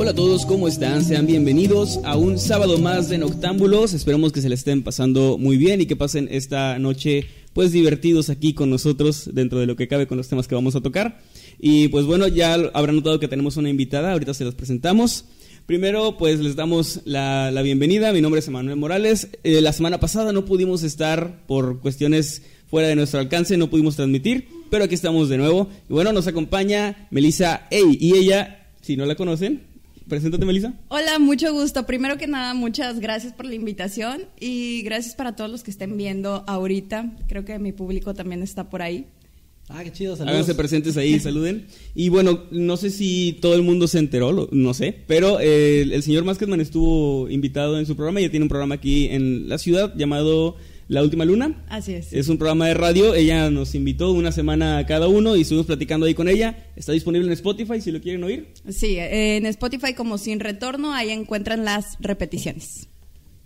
Hola a todos, ¿cómo están? Sean bienvenidos a un sábado más de Noctámbulos. Esperemos que se le estén pasando muy bien y que pasen esta noche pues divertidos aquí con nosotros dentro de lo que cabe con los temas que vamos a tocar. Y pues bueno, ya habrán notado que tenemos una invitada, ahorita se las presentamos. Primero, pues les damos la, la bienvenida. Mi nombre es Emanuel Morales. Eh, la semana pasada no pudimos estar por cuestiones fuera de nuestro alcance, no pudimos transmitir, pero aquí estamos de nuevo. Y bueno, nos acompaña Melissa Ey, y ella, si no la conocen, Preséntate, Melissa. Hola, mucho gusto. Primero que nada, muchas gracias por la invitación y gracias para todos los que estén viendo ahorita. Creo que mi público también está por ahí. Ah, qué chido, saludos. Háganse presentes ahí, saluden. Y bueno, no sé si todo el mundo se enteró, no sé, pero eh, el señor Masketman estuvo invitado en su programa, ya tiene un programa aquí en la ciudad llamado la Última Luna. Así es. Es un programa de radio. Ella nos invitó una semana a cada uno y estuvimos platicando ahí con ella. Está disponible en Spotify si lo quieren oír. Sí, en Spotify como Sin Retorno, ahí encuentran las repeticiones.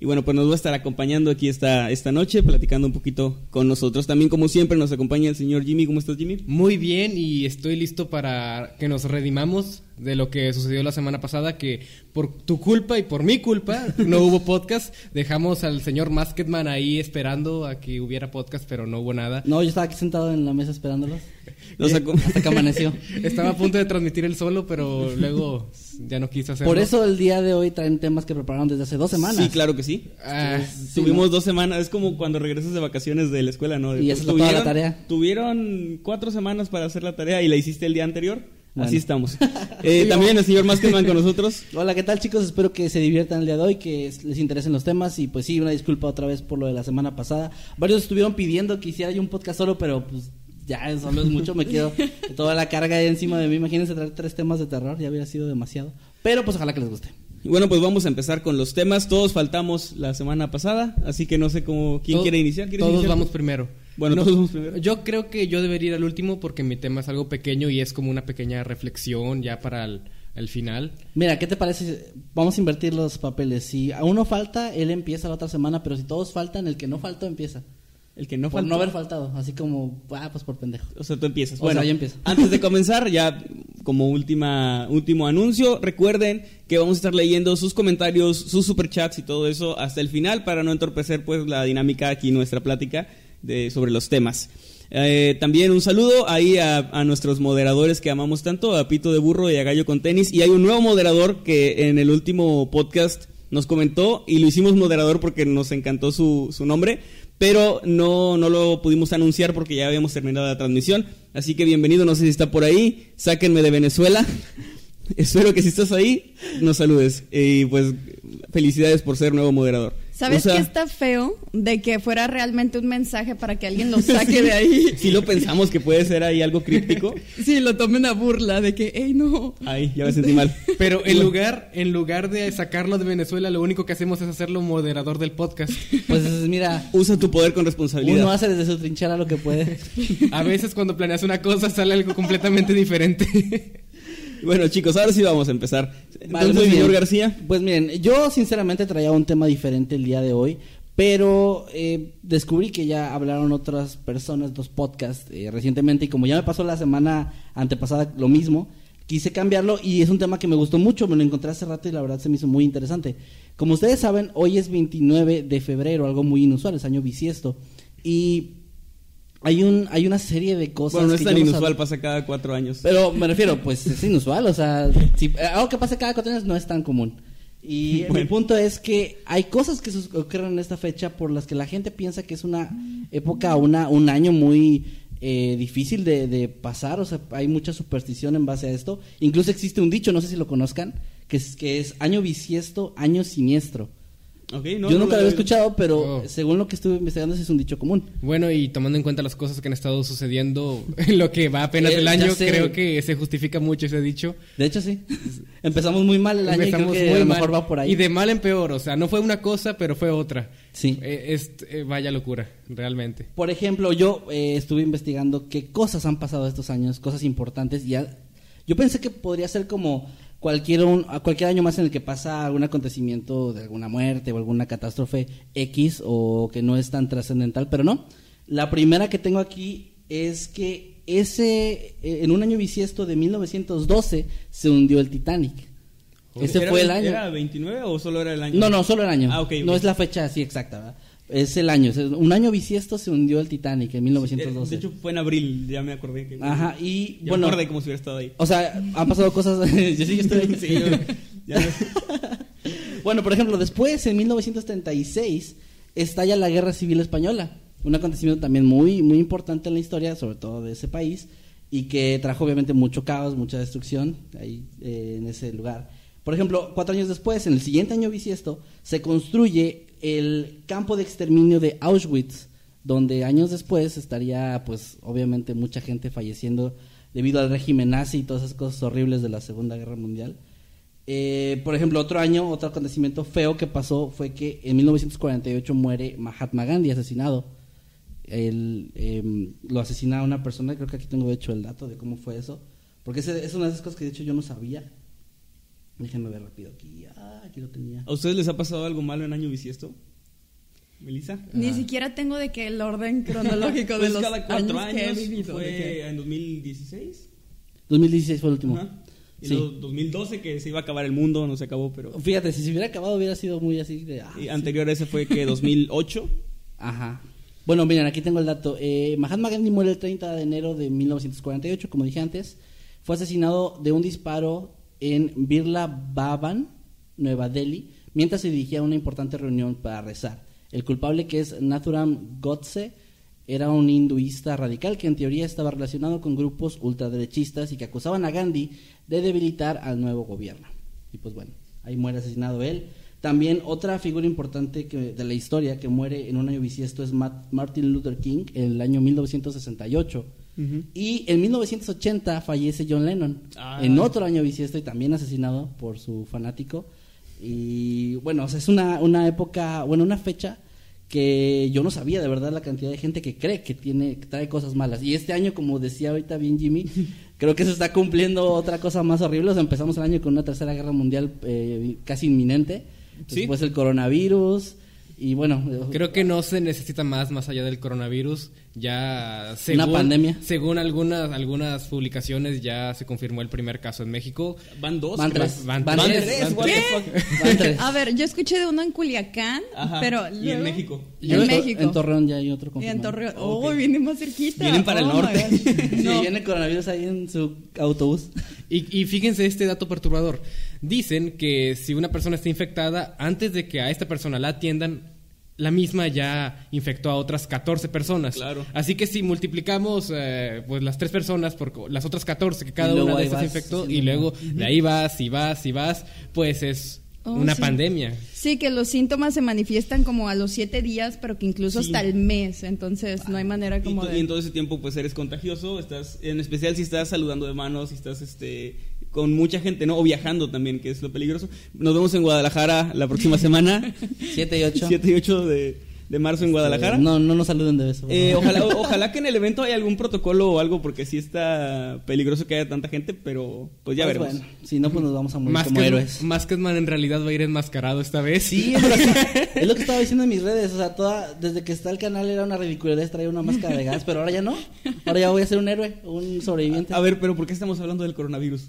Y bueno, pues nos va a estar acompañando aquí esta, esta noche, platicando un poquito con nosotros. También, como siempre, nos acompaña el señor Jimmy. ¿Cómo estás, Jimmy? Muy bien, y estoy listo para que nos redimamos de lo que sucedió la semana pasada, que por tu culpa y por mi culpa no hubo podcast. Dejamos al señor Masketman ahí esperando a que hubiera podcast, pero no hubo nada. No, yo estaba aquí sentado en la mesa esperándolos. Lo sacó. Hasta que amaneció. Estaba a punto de transmitir el solo, pero luego ya no quiso hacerlo. Por eso el día de hoy traen temas que prepararon desde hace dos semanas. Sí, claro que sí. Ah, Tuvimos dos semanas, es como cuando regresas de vacaciones de la escuela, ¿no? Y esa es toda la tarea. Tuvieron cuatro semanas para hacer la tarea y la hiciste el día anterior. Así estamos. Eh, también el señor Maskerman con nosotros. Hola, ¿qué tal chicos? Espero que se diviertan el día de hoy, que les interesen los temas y pues sí, una disculpa otra vez por lo de la semana pasada. Varios estuvieron pidiendo que hiciera yo un podcast solo, pero pues ya solo es mucho, me quedo toda la carga ahí encima de mí. Imagínense traer tres temas de terror, ya hubiera sido demasiado. Pero pues ojalá que les guste. Y bueno, pues vamos a empezar con los temas. Todos faltamos la semana pasada, así que no sé cómo quién quiere iniciar. ¿Quieres Todos iniciar? vamos primero. Bueno, todos primero. Yo creo que yo debería ir al último porque mi tema es algo pequeño y es como una pequeña reflexión ya para el, el final. Mira, ¿qué te parece? Vamos a invertir los papeles. Si a uno falta, él empieza la otra semana, pero si todos faltan, el que no faltó empieza. El que no por faltó. no haber faltado, así como, ah, pues por pendejo. O sea, tú empiezas. O bueno, sea, yo empiezo. antes de comenzar, ya como última, último anuncio, recuerden que vamos a estar leyendo sus comentarios, sus superchats y todo eso hasta el final para no entorpecer pues la dinámica aquí, nuestra plática de, sobre los temas. Eh, también un saludo ahí a, a nuestros moderadores que amamos tanto, a Pito de Burro y a Gallo con Tenis. Y hay un nuevo moderador que en el último podcast nos comentó y lo hicimos moderador porque nos encantó su, su nombre, pero no, no lo pudimos anunciar porque ya habíamos terminado la transmisión. Así que bienvenido, no sé si está por ahí, sáquenme de Venezuela. Espero que si estás ahí, nos saludes. Y pues felicidades por ser nuevo moderador. ¿Sabes O sea, qué está feo? De que fuera realmente un mensaje para que alguien lo saque de ahí. Sí lo pensamos que puede ser ahí algo críptico. Sí, lo tomen a burla de que, hey, no. Ay, ya me sentí mal. Pero en lugar, en lugar de sacarlo de Venezuela, lo único que hacemos es hacerlo moderador del podcast. Pues mira, Usa tu poder con responsabilidad. uno hace desde su trinchera lo que puede. A veces cuando planeas una cosa sale algo completamente diferente. Bueno, chicos, ahora sí vamos a empezar. Vale, Entonces, muy señor. García. Pues miren, yo sinceramente traía un tema diferente el día de hoy, pero eh, descubrí que ya hablaron otras personas, dos podcasts eh, recientemente, y como ya me pasó la semana antepasada lo mismo, quise cambiarlo y es un tema que me gustó mucho, me lo encontré hace rato y la verdad se me hizo muy interesante. Como ustedes saben, hoy es 29 de febrero, algo muy inusual, es año bisiesto, y hay, un, hay una serie de cosas... Bueno, no es que tan no inusual, pasa cada cuatro años. pero me refiero, pues es inusual, o sea, si, eh, algo que pasa cada cuatro años no es tan común. Y Bueno. el punto es que hay cosas que ocurren en esta fecha por las que la gente piensa que es una época, una, un año muy eh, difícil de, de pasar, o sea, hay mucha superstición en base a esto. Incluso existe un dicho, no sé si lo conozcan, que es, que es año bisiesto, año siniestro. No, Yo no nunca lo había escuchado, pero Oh. según lo que estuve investigando, ese es un dicho común. Bueno, y tomando en cuenta las cosas que han estado sucediendo en lo que va apenas Eh, el año, sé. creo que se justifica mucho ese dicho. De hecho, sí. Empezamos muy mal el año y creo Empezamos que muy a lo mal. mejor va por ahí. Y de mal en peor, o sea, no fue una cosa, pero fue otra. Sí. Eh, es, eh, vaya locura, realmente. Por ejemplo, yo eh, estuve investigando qué cosas han pasado estos años, cosas importantes. Y ya- yo pensé que podría ser como cualquier, un- a cualquier año más en el que pasa algún acontecimiento de alguna muerte o alguna catástrofe X o que no es tan trascendental, pero no. La primera que tengo aquí es que ese, eh, en un año bisiesto de 1912 se hundió el Titanic. Ese ¿Era fue el año. ¿Era 29 o solo era el año? No, no, solo el año. Ah, No es la fecha así exacta, ¿verdad? Es el año. Es un año bisiesto se hundió el Titanic en Eh, 1912. De hecho, fue en abril, ya me acordé. Que, Ajá, y Ya bueno, me acordé como si hubiera estado ahí. o sea, han pasado cosas. yo sí, yo estoy ahí. Sí, yo- ya me- Bueno, por ejemplo, después, en 1936, estalla la Guerra Civil Española. Un acontecimiento también muy, muy importante en la historia, sobre todo de ese país, y que trajo obviamente mucho caos, mucha destrucción ahí eh, en ese lugar. Por ejemplo, cuatro años después, en el siguiente año bisiesto, se construye el campo de exterminio de Auschwitz, donde años después estaría, pues, obviamente mucha gente falleciendo debido al régimen nazi y todas esas cosas horribles de la Segunda Guerra Mundial. Eh, por ejemplo, otro año, otro acontecimiento feo que pasó fue que en 1948 muere Mahatma Gandhi asesinado. Él, em, lo asesina una persona, creo que aquí tengo de hecho el dato de cómo fue eso, porque es una de esas cosas que de hecho yo no sabía. Déjenme ver rápido aquí. Ah, aquí lo tenía. ¿A ustedes les ha pasado algo malo en año bisiesto? ¿Melissa? Ni siquiera tengo de que el orden cronológico de Pues los cada cuatro años, que he años. vivido. fue de en 2016. 2016 fue el último. Ajá. Y Sí. luego 2012 que se iba a acabar el mundo, no se acabó, pero... Fíjate, si se hubiera acabado hubiera sido muy así de... ah, Y sí. anterior a ese fue que 2008. Ajá. Bueno, miren, aquí tengo el dato. Eh, Mahatma Gandhi muere el 30 de enero de 1948, como dije antes. Fue asesinado de un disparo en Birla Bhavan, Nueva Delhi, mientras se dirigía a una importante reunión para rezar. El culpable, que es Nathuram Godse, era un hinduista radical que en teoría estaba relacionado con grupos ultraderechistas y que acusaban a Gandhi de debilitar al nuevo gobierno. Y pues bueno, ahí muere asesinado él. También otra figura importante que, de la historia que muere en un año bisiesto es Martin Luther King en el año 1968. Y en 1980 fallece John Lennon Ah. en otro año bisiesto y también asesinado por su fanático. Y bueno, o sea, es una, una época, bueno, una fecha que yo no sabía de verdad la cantidad de gente que cree que tiene que trae cosas malas. Y este año, como decía ahorita bien Jimmy, creo que se está cumpliendo otra cosa más horrible. O sea, empezamos el año con una tercera guerra mundial eh, casi inminente. Sí. Después el coronavirus. Y bueno, Creo que no se necesita más más allá del coronavirus. Ya según, pandemia. Según algunas algunas publicaciones ya se confirmó el primer caso en México. Van dos. Van tres. Van Van tres. tres. Van ¿Qué? van tres. A ver, yo escuché de uno en Culiacán, Ajá. pero Y en México. Y en, México. en Torreón ya hay otro Y en confirmado. Torreón. Oh, viene más cerquita. Vienen para el Oh, my norte. God. Sí, No. viene el coronavirus ahí en su autobús. Y, y fíjense este dato perturbador. Dicen que si una persona está infectada, antes de que a esta persona la atiendan, la misma ya infectó a otras 14 personas. Claro. Así que si multiplicamos eh, pues las tres personas por co- las otras 14 que cada una de estas infectó y luego de ahí vas y vas y vas, pues es Oh, una sí. pandemia. Sí, que los síntomas se manifiestan como a los siete días, pero que incluso Sí. hasta el mes. Entonces, no hay manera Y, como de... y en todo ese tiempo pues eres contagioso, estás en especial si estás saludando de manos, si estás este con mucha gente, ¿no? O viajando también, que es lo peligroso. Nos vemos en Guadalajara la próxima semana, 7 y 8. 7 y 8 de, de marzo en Guadalajara. No, no nos saluden de beso. Eh, ojalá, o- ojalá que en el evento haya algún protocolo o algo, porque sí está peligroso que haya tanta gente, pero pues ya Pues veremos. bueno, si no, pues nos vamos a morir Más como que, héroes. Masketman en realidad va a ir enmascarado esta vez. Sí, es lo, que, es lo que estaba diciendo en mis redes. O sea, toda, desde que está el canal era una ridiculez traer una máscara de gas, pero ahora ya no. Ahora ya voy a ser un héroe, un sobreviviente. A ver, pero ¿por qué estamos hablando del coronavirus?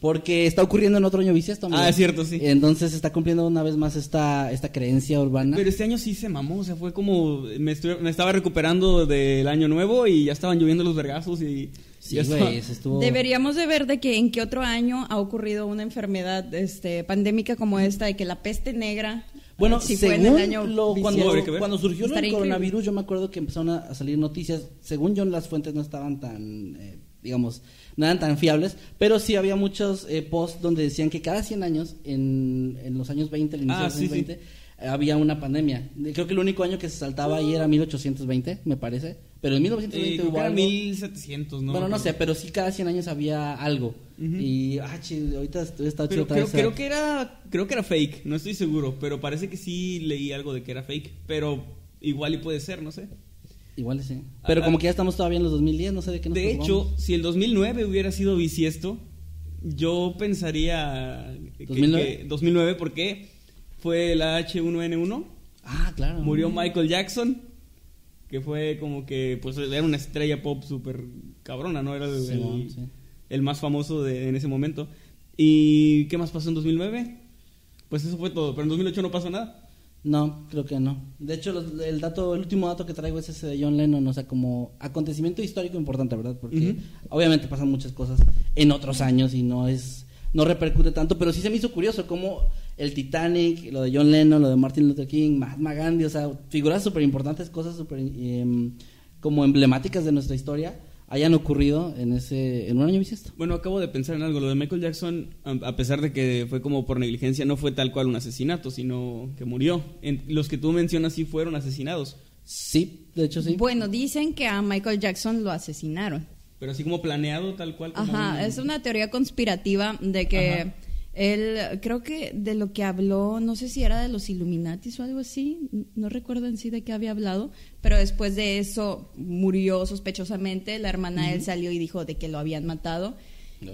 Porque está ocurriendo en otro año bisiesto. amigo. Ah, es cierto, sí. Entonces se está cumpliendo una vez más esta, esta creencia urbana. Pero este año sí se mamó, o sea, fue como me, estuve- me estaba recuperando del año nuevo y ya estaban lloviendo los vergazos y sí, ya estaba- güey, se estuvo... Deberíamos de ver de que en qué otro año ha ocurrido una enfermedad este, pandémica como esta, de que la peste negra, Bueno, si fue en según el año lo, cuando, cuando surgió el coronavirus, yo me acuerdo que empezaron a, a salir noticias. Según yo, las fuentes no estaban tan, eh, digamos, no eran tan fiables, pero sí había muchos eh, posts donde decían que cada 100 años, en, en los años 20, el inicio Ah, de los años sí, sí. 20, había una pandemia. Creo que el único año que se saltaba ahí era 1820, me parece. Pero en 1920 Eh, hubo algo. 1700, ¿no? bueno, no sé, pero sí cada 100 años había algo. Y, ah, chi, ahorita estoy está chido creo, creo que era creo que era fake, no estoy seguro, pero parece que sí leí algo de que era fake, pero igual y puede ser, no sé. Igual sí. Pero Ah, como que ya estamos todavía en los 2010, no sé de qué nos De hecho, si el 2009 hubiera sido bisiesto, yo pensaría que, 2009? que 2009 porque fue la H1N1, Ah, claro. murió Michael Jackson, que fue como que pues era una estrella pop súper cabrona, ¿no? Era el, Simón, el- sí. el más famoso de, en ese momento. ¿Y qué más pasó en 2009? Pues eso fue todo, pero en 2008 no pasó nada. No, creo que no. De hecho, los- el dato, el último dato que traigo es ese de John Lennon, o sea, como acontecimiento histórico importante, ¿verdad? Porque obviamente pasan muchas cosas en otros años y no es, no repercute tanto, pero sí se me hizo curioso cómo el Titanic, lo de John Lennon, lo de Martin Luther King, Mahatma Gandhi, o sea, figuras súper importantes, cosas súper em, como emblemáticas de nuestra historia, hayan ocurrido en ese, en un año bisiesto. Bueno, acabo de pensar en algo. Lo de Michael Jackson, a pesar de que fue como por negligencia, no fue tal cual un asesinato, sino que murió. En- los que tú mencionas sí fueron asesinados. Sí, de hecho sí. Bueno, dicen que a Michael Jackson lo asesinaron. Pero así como planeado, tal cual. Como Ajá, un- es una teoría conspirativa de que Ajá. Él, creo que de lo que habló, no sé si era de los Illuminatis o algo así, no recuerdo en sí de qué había hablado, pero después de eso murió sospechosamente, la hermana de él salió y dijo de que lo habían matado.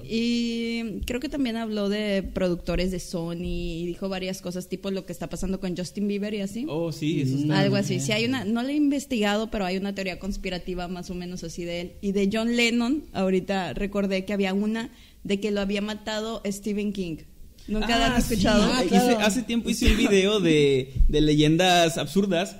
Y creo que también habló de productores de Sony y dijo varias cosas, tipo lo que está pasando con Justin Bieber y así. Oh, sí, eso está. Algo así. Sí, hay una, no la he investigado, pero hay una teoría conspirativa más o menos así de él. Y de John Lennon, ahorita recordé que había una de que lo había matado Stephen King. ¿Nunca la Ah, han escuchado? sí. Ah, Hice- claro. hace tiempo hice un video de, de leyendas absurdas.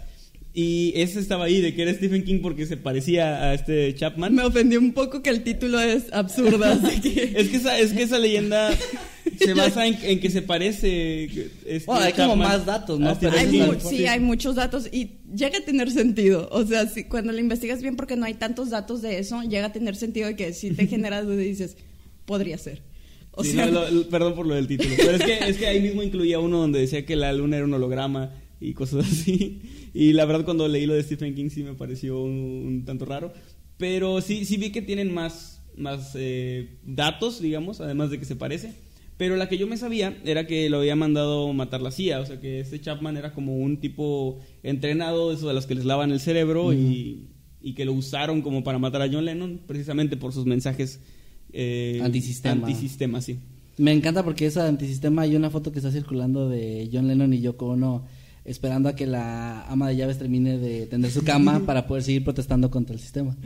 Y ese estaba ahí, de que era Stephen King porque se parecía a este Chapman. Me ofendió un poco que el título es absurdo. así que- Es que esa, es que esa leyenda se basa en, en que se parece. este Bueno, hay como más datos, ¿no? Hay la- sí, hay muchos datos y llega a tener sentido. O sea, si, cuando lo investigas bien, porque no hay tantos datos de eso, llega a tener sentido de que si te genera duda y dices, podría ser. O Sí, sea, no, lo- lo- perdón por lo del título. Pero es que, es que ahí mismo incluía uno donde decía que la luna era un holograma y cosas así. Y la verdad, cuando leí lo de Stephen King, sí me pareció un, un tanto raro. Pero sí, sí vi que tienen más, más eh, datos, digamos, además de que se parece. Pero la que yo me sabía era que lo había mandado matar la CIA. O sea, que este Chapman era como un tipo entrenado, eso de los que les lavan el cerebro y, y que lo usaron como para matar a John Lennon, precisamente por sus mensajes. Eh, Antisistema. Antisistema, sí. Me encanta porque esa antisistema hay una foto que está circulando de John Lennon y Yoko Ono esperando a que la ama de llaves termine de tender su cama para poder seguir protestando contra el sistema.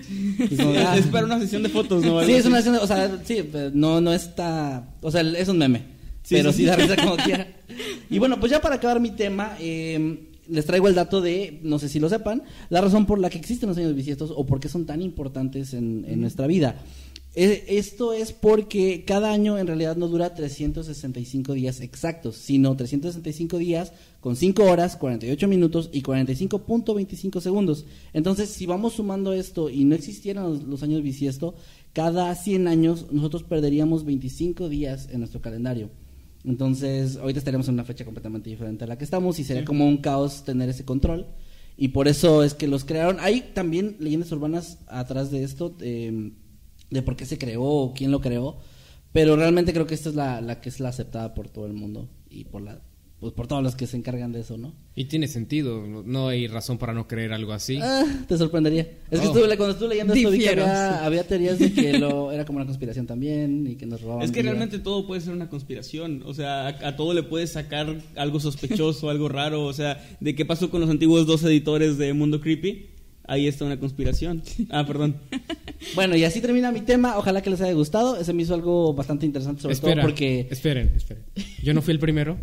Como, ah, es para una sesión de fotos, ¿no? Sí, es una así. escena- o sea, sí, no, no está, o sea, es un meme, Sí, pero sí, sí, sí. da risa como quiera. Y bueno, pues ya para acabar mi tema, eh, les traigo el dato de, no sé si lo sepan, la razón por la que existen los años bisiestos o por qué son tan importantes en, en nuestra vida. Esto es porque cada año en realidad no dura 365 días exactos, sino 365 días con 5 horas, 48 minutos y 45.25 segundos. Entonces, si vamos sumando esto y no existieran los, los años bisiesto, cada 100 años nosotros perderíamos 25 días en nuestro calendario. Entonces, ahorita estaríamos en una fecha completamente diferente a la que estamos y sería como un caos tener ese control. Y por eso es que los crearon. Hay también leyendas urbanas atrás de esto, eh, de por qué se creó o quién lo creó. Pero realmente creo que esta es la, la que es la aceptada por todo el mundo y por la pues por todos los que se encargan de eso, ¿no? Y tiene sentido, no- hay razón para no creer algo así. Ah, te sorprendería. Es que Oh. estuve, cuando estuve leyendo esto vi que Difiero, había, había teorías de que lo, era como una conspiración también y que nos robaban. Es que vida. realmente todo puede ser una conspiración. O sea, a, a todo le puedes sacar algo sospechoso, algo raro. O sea, de qué pasó con los antiguos dos editores de Mundo Creepy. Ahí está una conspiración. Ah, perdón. Bueno, y así termina mi tema. Ojalá que les haya gustado. Ese me hizo algo bastante interesante, sobre Espera, todo porque. esperen, esperen. Yo no fui el primero.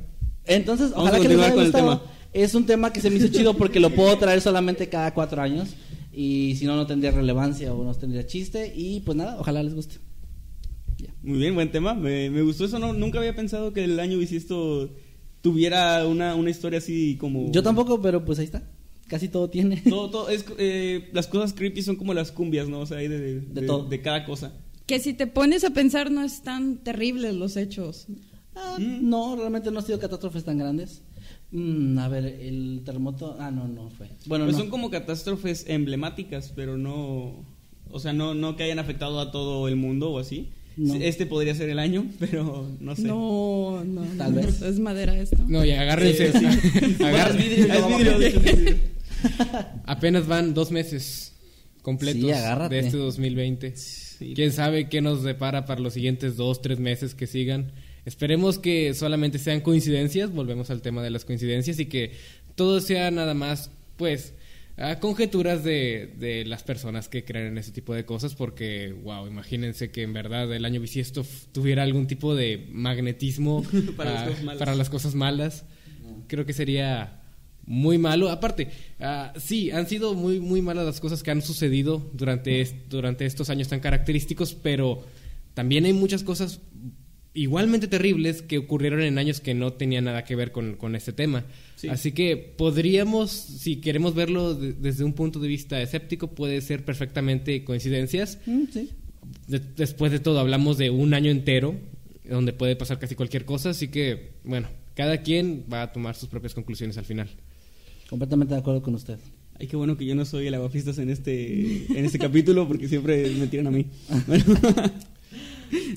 Entonces, Vamos ojalá que les haya con el gustado. tema. Es un tema que se me hizo chido porque lo puedo traer solamente cada cuatro años. Y si no, no tendría relevancia o no tendría chiste. Y pues nada, ojalá les guste. Muy bien, buen tema. Me, me gustó eso. No, nunca había pensado que el año bisiesto tuviera una, una historia así como... Yo tampoco, pero pues ahí está. Casi todo tiene. Todo, todo, es, eh, las cosas creepy son como las cumbias, ¿no? O sea, hay de, de, De todo. de cada cosa. que si te pones a pensar no es tan terribles los hechos. Ah, No, realmente no han sido catástrofes tan grandes. Mm, a ver, el terremoto. Ah, no, no fue. Bueno, Pues no. son como catástrofes emblemáticas, pero no. O sea, no, no que hayan afectado a todo el mundo o así. No. Este podría ser el año, pero no sé. No, no, Tal no, vez. Es madera esto. No, ya agárrense. Sí, Agar- Bueno, es vidrio, es vidrio, Apenas van dos meses completos Sí, de este 2020. Sí. Quién sabe qué nos depara para los siguientes dos, tres meses que sigan. Esperemos que solamente sean coincidencias, volvemos al tema de las coincidencias y que todo sea nada más, pues, a conjeturas de, de las personas que creen en ese tipo de cosas, porque, wow, imagínense que en verdad el año bisiesto tuviera algún tipo de magnetismo las para las cosas malas. Creo que sería muy malo. Aparte, ah, sí, han sido muy, muy malas las cosas que han sucedido durante, est- durante estos años tan característicos, pero también hay muchas cosas igualmente terribles que ocurrieron en años que no tenían nada que ver con, con este tema. Sí. Así que podríamos, si queremos verlo de- desde un punto de vista escéptico, puede ser perfectamente coincidencias. Mm, sí. De- después de todo, hablamos de un año entero, donde puede pasar casi cualquier cosa, así que, bueno, cada quien va a tomar sus propias conclusiones al final. Completamente de acuerdo con usted. Ay, qué bueno que yo no soy el aguafistas en este, en este capítulo, porque siempre me tiran a mí. Bueno.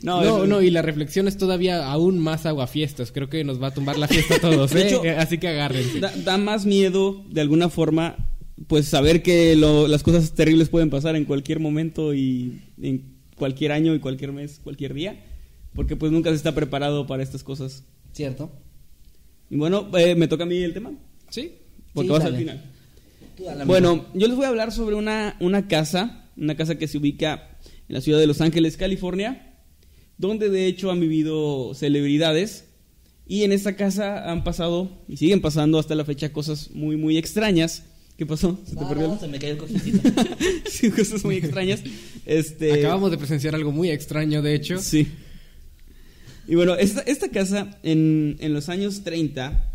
No, eso- no, y la reflexión es todavía aún más aguafiestas. Creo que nos va a tumbar la fiesta a todos, De ¿eh? hecho, así que agárrense. Da, da más miedo, de alguna forma, pues saber que lo- las cosas terribles pueden pasar en cualquier momento y en cualquier año y cualquier mes, cualquier día, porque pues nunca se está preparado para estas cosas. ¿Cierto? Y bueno, eh, me toca a mí el tema, ¿Sí? Porque Sí, vas dale. al final. Bueno, yo les voy a hablar sobre una, una casa, una casa que se ubica en la ciudad de Los Ángeles, California, donde de hecho han vivido celebridades. Y en esta casa han pasado y siguen pasando hasta la fecha cosas muy, muy extrañas. ¿Qué pasó? ¿Se te No, perdió? no, se me cayó el cofrecito. sí, cosas muy extrañas. Este, Acabamos de presenciar algo muy extraño, de hecho. Sí. Y bueno, esta, esta casa en, en los años 30,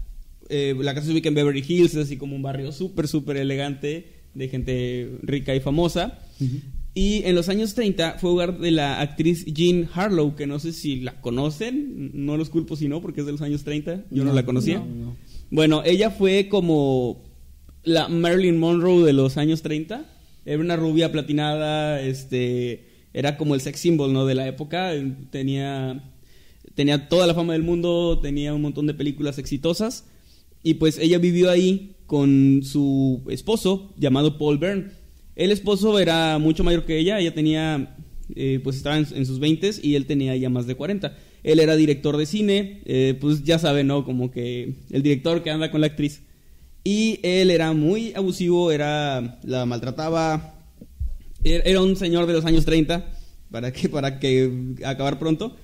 eh, la casa se ubica en Beverly Hills, es así como un barrio súper, súper elegante de gente rica y famosa. Y en los años 30 fue hogar de la actriz Jean Harlow, que no sé si la conocen, no los culpo si no, porque es de los años 30, yo no, la conocía. no, no. Bueno, ella fue como la Marilyn Monroe de los años 30. Era una rubia platinada, este, era como el sex symbol, ¿no? De la época. Tenía, tenía toda la fama del mundo, tenía un montón de películas exitosas. Y pues ella vivió ahí con su esposo llamado Paul Byrne. El esposo era mucho mayor que ella, ella tenía, eh, pues estaba en, sus 20 y él tenía ya más de 40. Él era director de cine, eh, pues ya saben, ¿no? Como que el director que anda con la actriz. Y él era muy abusivo, era la maltrataba. Era un señor de los años 30, para que, para que acabar pronto.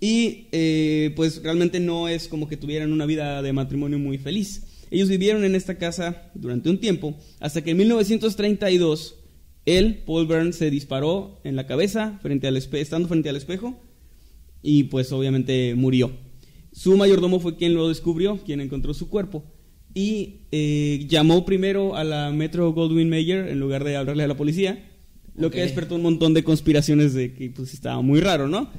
Y eh, pues realmente no es como que tuvieran una vida de matrimonio muy feliz. Ellos vivieron en esta casa durante un tiempo, hasta que en 1932 él, Paul Byrne, se disparó en la cabeza frente al espe- estando frente al espejo y pues obviamente murió. Su mayordomo fue quien lo descubrió, quien encontró su cuerpo y eh, llamó primero a la Metro Goldwyn Mayer en lugar de hablarle a la policía, lo que despertó un montón de conspiraciones de que pues estaba muy raro, ¿no?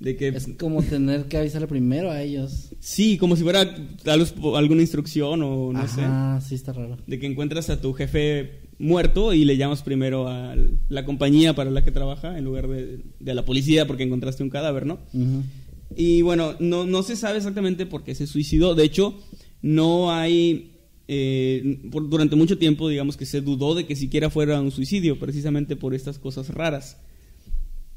De que Es como tener que avisarle primero a ellos. sí, como si fuera tal vez alguna instrucción o no sé, Ajá, sí está raro. de que encuentras a tu jefe muerto y le llamas primero a la compañía para la que trabaja en lugar de, de a la policía porque encontraste un cadáver, ¿no? Y bueno, no, no se sabe exactamente por qué se suicidó. De hecho, no hay. eh, por- durante mucho tiempo, digamos que se dudó de que siquiera fuera un suicidio, precisamente por estas cosas raras.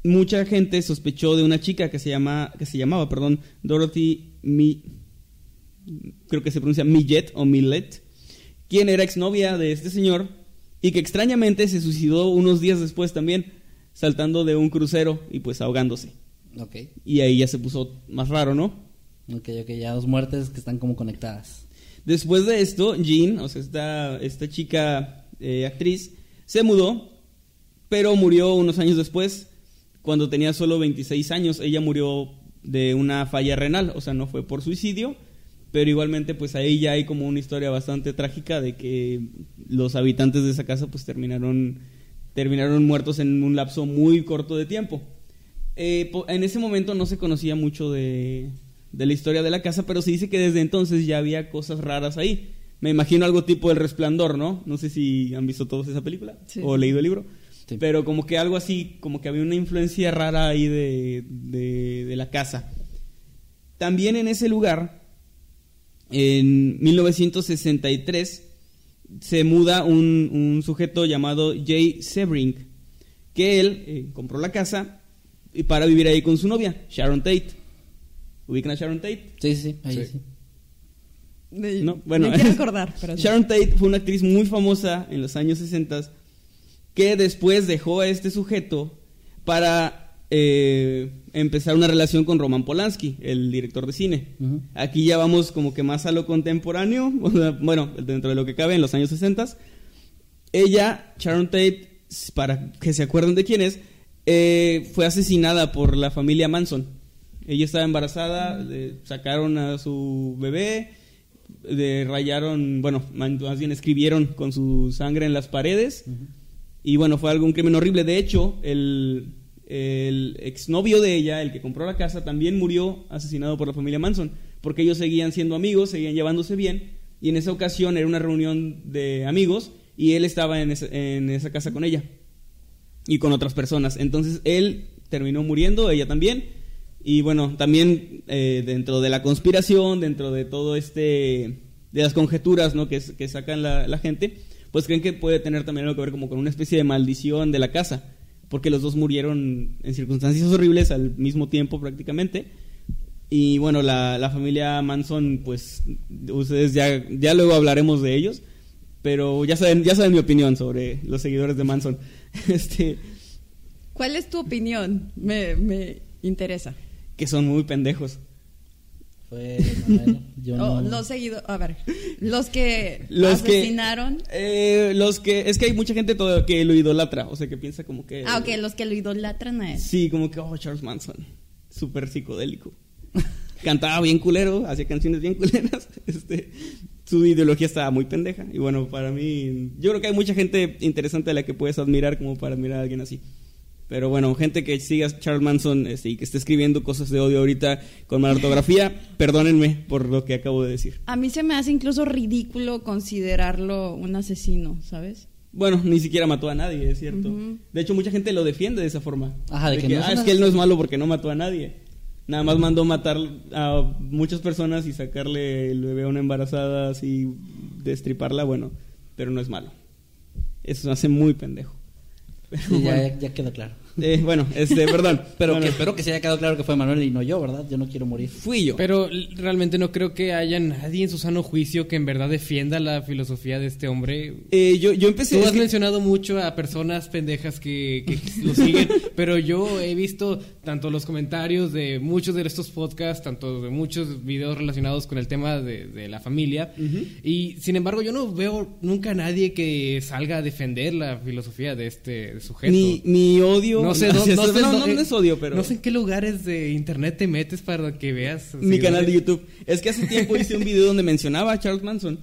Mucha gente sospechó de una chica que se llama, que se llamaba, perdón, Dorothy Mi, creo que se pronuncia Millet o Millet, quien era exnovia de este señor y que extrañamente se suicidó unos días después también, saltando de un crucero y pues ahogándose. Ok. Y ahí ya se puso más raro, ¿no? Ok, ok, ya dos muertes que están como conectadas. Después de esto, Jean, o sea, esta, esta chica eh, actriz, se mudó, pero murió unos años después, cuando tenía solo 26 años. Ella murió de una falla renal, o sea, no fue por suicidio, pero igualmente pues ahí ya hay como una historia bastante trágica de que los habitantes de esa casa pues terminaron, terminaron muertos en un lapso muy corto de tiempo. Eh, en ese momento no se conocía mucho de, de la historia de la casa, pero se dice que desde entonces ya había cosas raras ahí. Me imagino algo tipo El Resplandor, ¿no? No sé si han visto todos esa película Sí. o leído el libro. Sí. Pero como que algo así, como que había una influencia rara ahí de, de- de la casa. También en ese lugar, en 1963, se muda un, un sujeto llamado Jay Sebring, que él eh, compró la casa y para vivir ahí con su novia, Sharon Tate. ¿Ubican a Sharon Tate? Sí, sí, sí. Ahí Sí. sí. No, bueno, Me quiero acordar, pero no. Sharon Tate fue una actriz muy famosa en los años 60 que después dejó a este sujeto para eh, empezar una relación con Roman Polanski, el director de cine. Aquí ya vamos como que más a lo contemporáneo, bueno, dentro de lo que cabe en los años 60. Ella, Sharon Tate, para que se acuerden de quién es, eh, fue asesinada por la familia Manson. Ella estaba embarazada, sacaron a su bebé, de rayaron, bueno, más bien escribieron con su sangre en las paredes. Y bueno, fue algo, un crimen horrible. De hecho, el, exnovio de ella, el que compró la casa, también murió asesinado por la familia Manson. Porque ellos seguían siendo amigos, seguían llevándose bien. Y en esa ocasión era una reunión de amigos y él estaba en esa, casa con ella y con otras personas. Entonces él terminó muriendo, ella también. Y bueno, también eh, dentro de la conspiración, dentro de todo este, de las conjeturas ¿no? que, sacan la gente, pues creen que puede tener también algo que ver como con una especie de maldición de la casa, porque los dos murieron en circunstancias horribles al mismo tiempo prácticamente. Y bueno, la, la familia Manson, pues ustedes ya, ya luego hablaremos de ellos, pero ya saben, ya saben mi opinión sobre los seguidores de Manson. Este, ¿Cuál es tu opinión? Me, me interesa. que son muy pendejos. Fue Manuel. Yo Oh, no. los seguidos, a ver, los que Los que- asesinaron. Eh, los que es que hay mucha gente todo que lo idolatra, o sea, que piensa como que Ah, ok, los que lo idolatran a él. Sí, como que oh, Charles Manson, súper psicodélico. Cantaba bien culero, hacía canciones bien culeras. Este, su ideología estaba muy pendeja y bueno, para mí yo creo que hay mucha gente interesante a la que puedes admirar como para admirar a alguien así. Pero bueno, gente que siga a Charles Manson este, y que esté escribiendo cosas de odio ahorita con mala ortografía, perdónenme por lo que acabo de decir. A mí se me hace incluso ridículo considerarlo un asesino, ¿sabes? Bueno, ni siquiera mató a nadie, es cierto. De hecho, mucha gente lo defiende de esa forma. Ajá, de que no es ah, es que él no es malo porque no mató a nadie. Nada más mandó matar a muchas personas y sacarle el bebé a una embarazada así, destriparla, bueno, pero no es malo. Eso me hace muy pendejo. Pero Sí, ya, bueno, ya- ya quedó claro. Eh, bueno, este, perdón. Pero Bueno, que espero que se haya quedado claro que fue Manuel y no yo, ¿verdad? Yo no quiero morir. fui yo. Pero realmente no creo que haya nadie en su sano juicio que en verdad defienda la filosofía de este hombre. Eh, yo, yo empecé... Tú has que- mencionado mucho a personas pendejas que, que lo siguen, pero yo he visto tanto los comentarios de muchos de estos podcasts, tanto de muchos videos relacionados con el tema de, de la familia, y sin embargo yo no veo nunca a nadie que salga a defender la filosofía de este sujeto. ni, ni odio... no sé, no, hacia no esto- sé, no, no, no, eh, no es odio, pero... No sé en qué lugares de internet te metes para que veas. Mi canal de ¿no? YouTube. Es que hace tiempo hice un video donde mencionaba a Charles Manson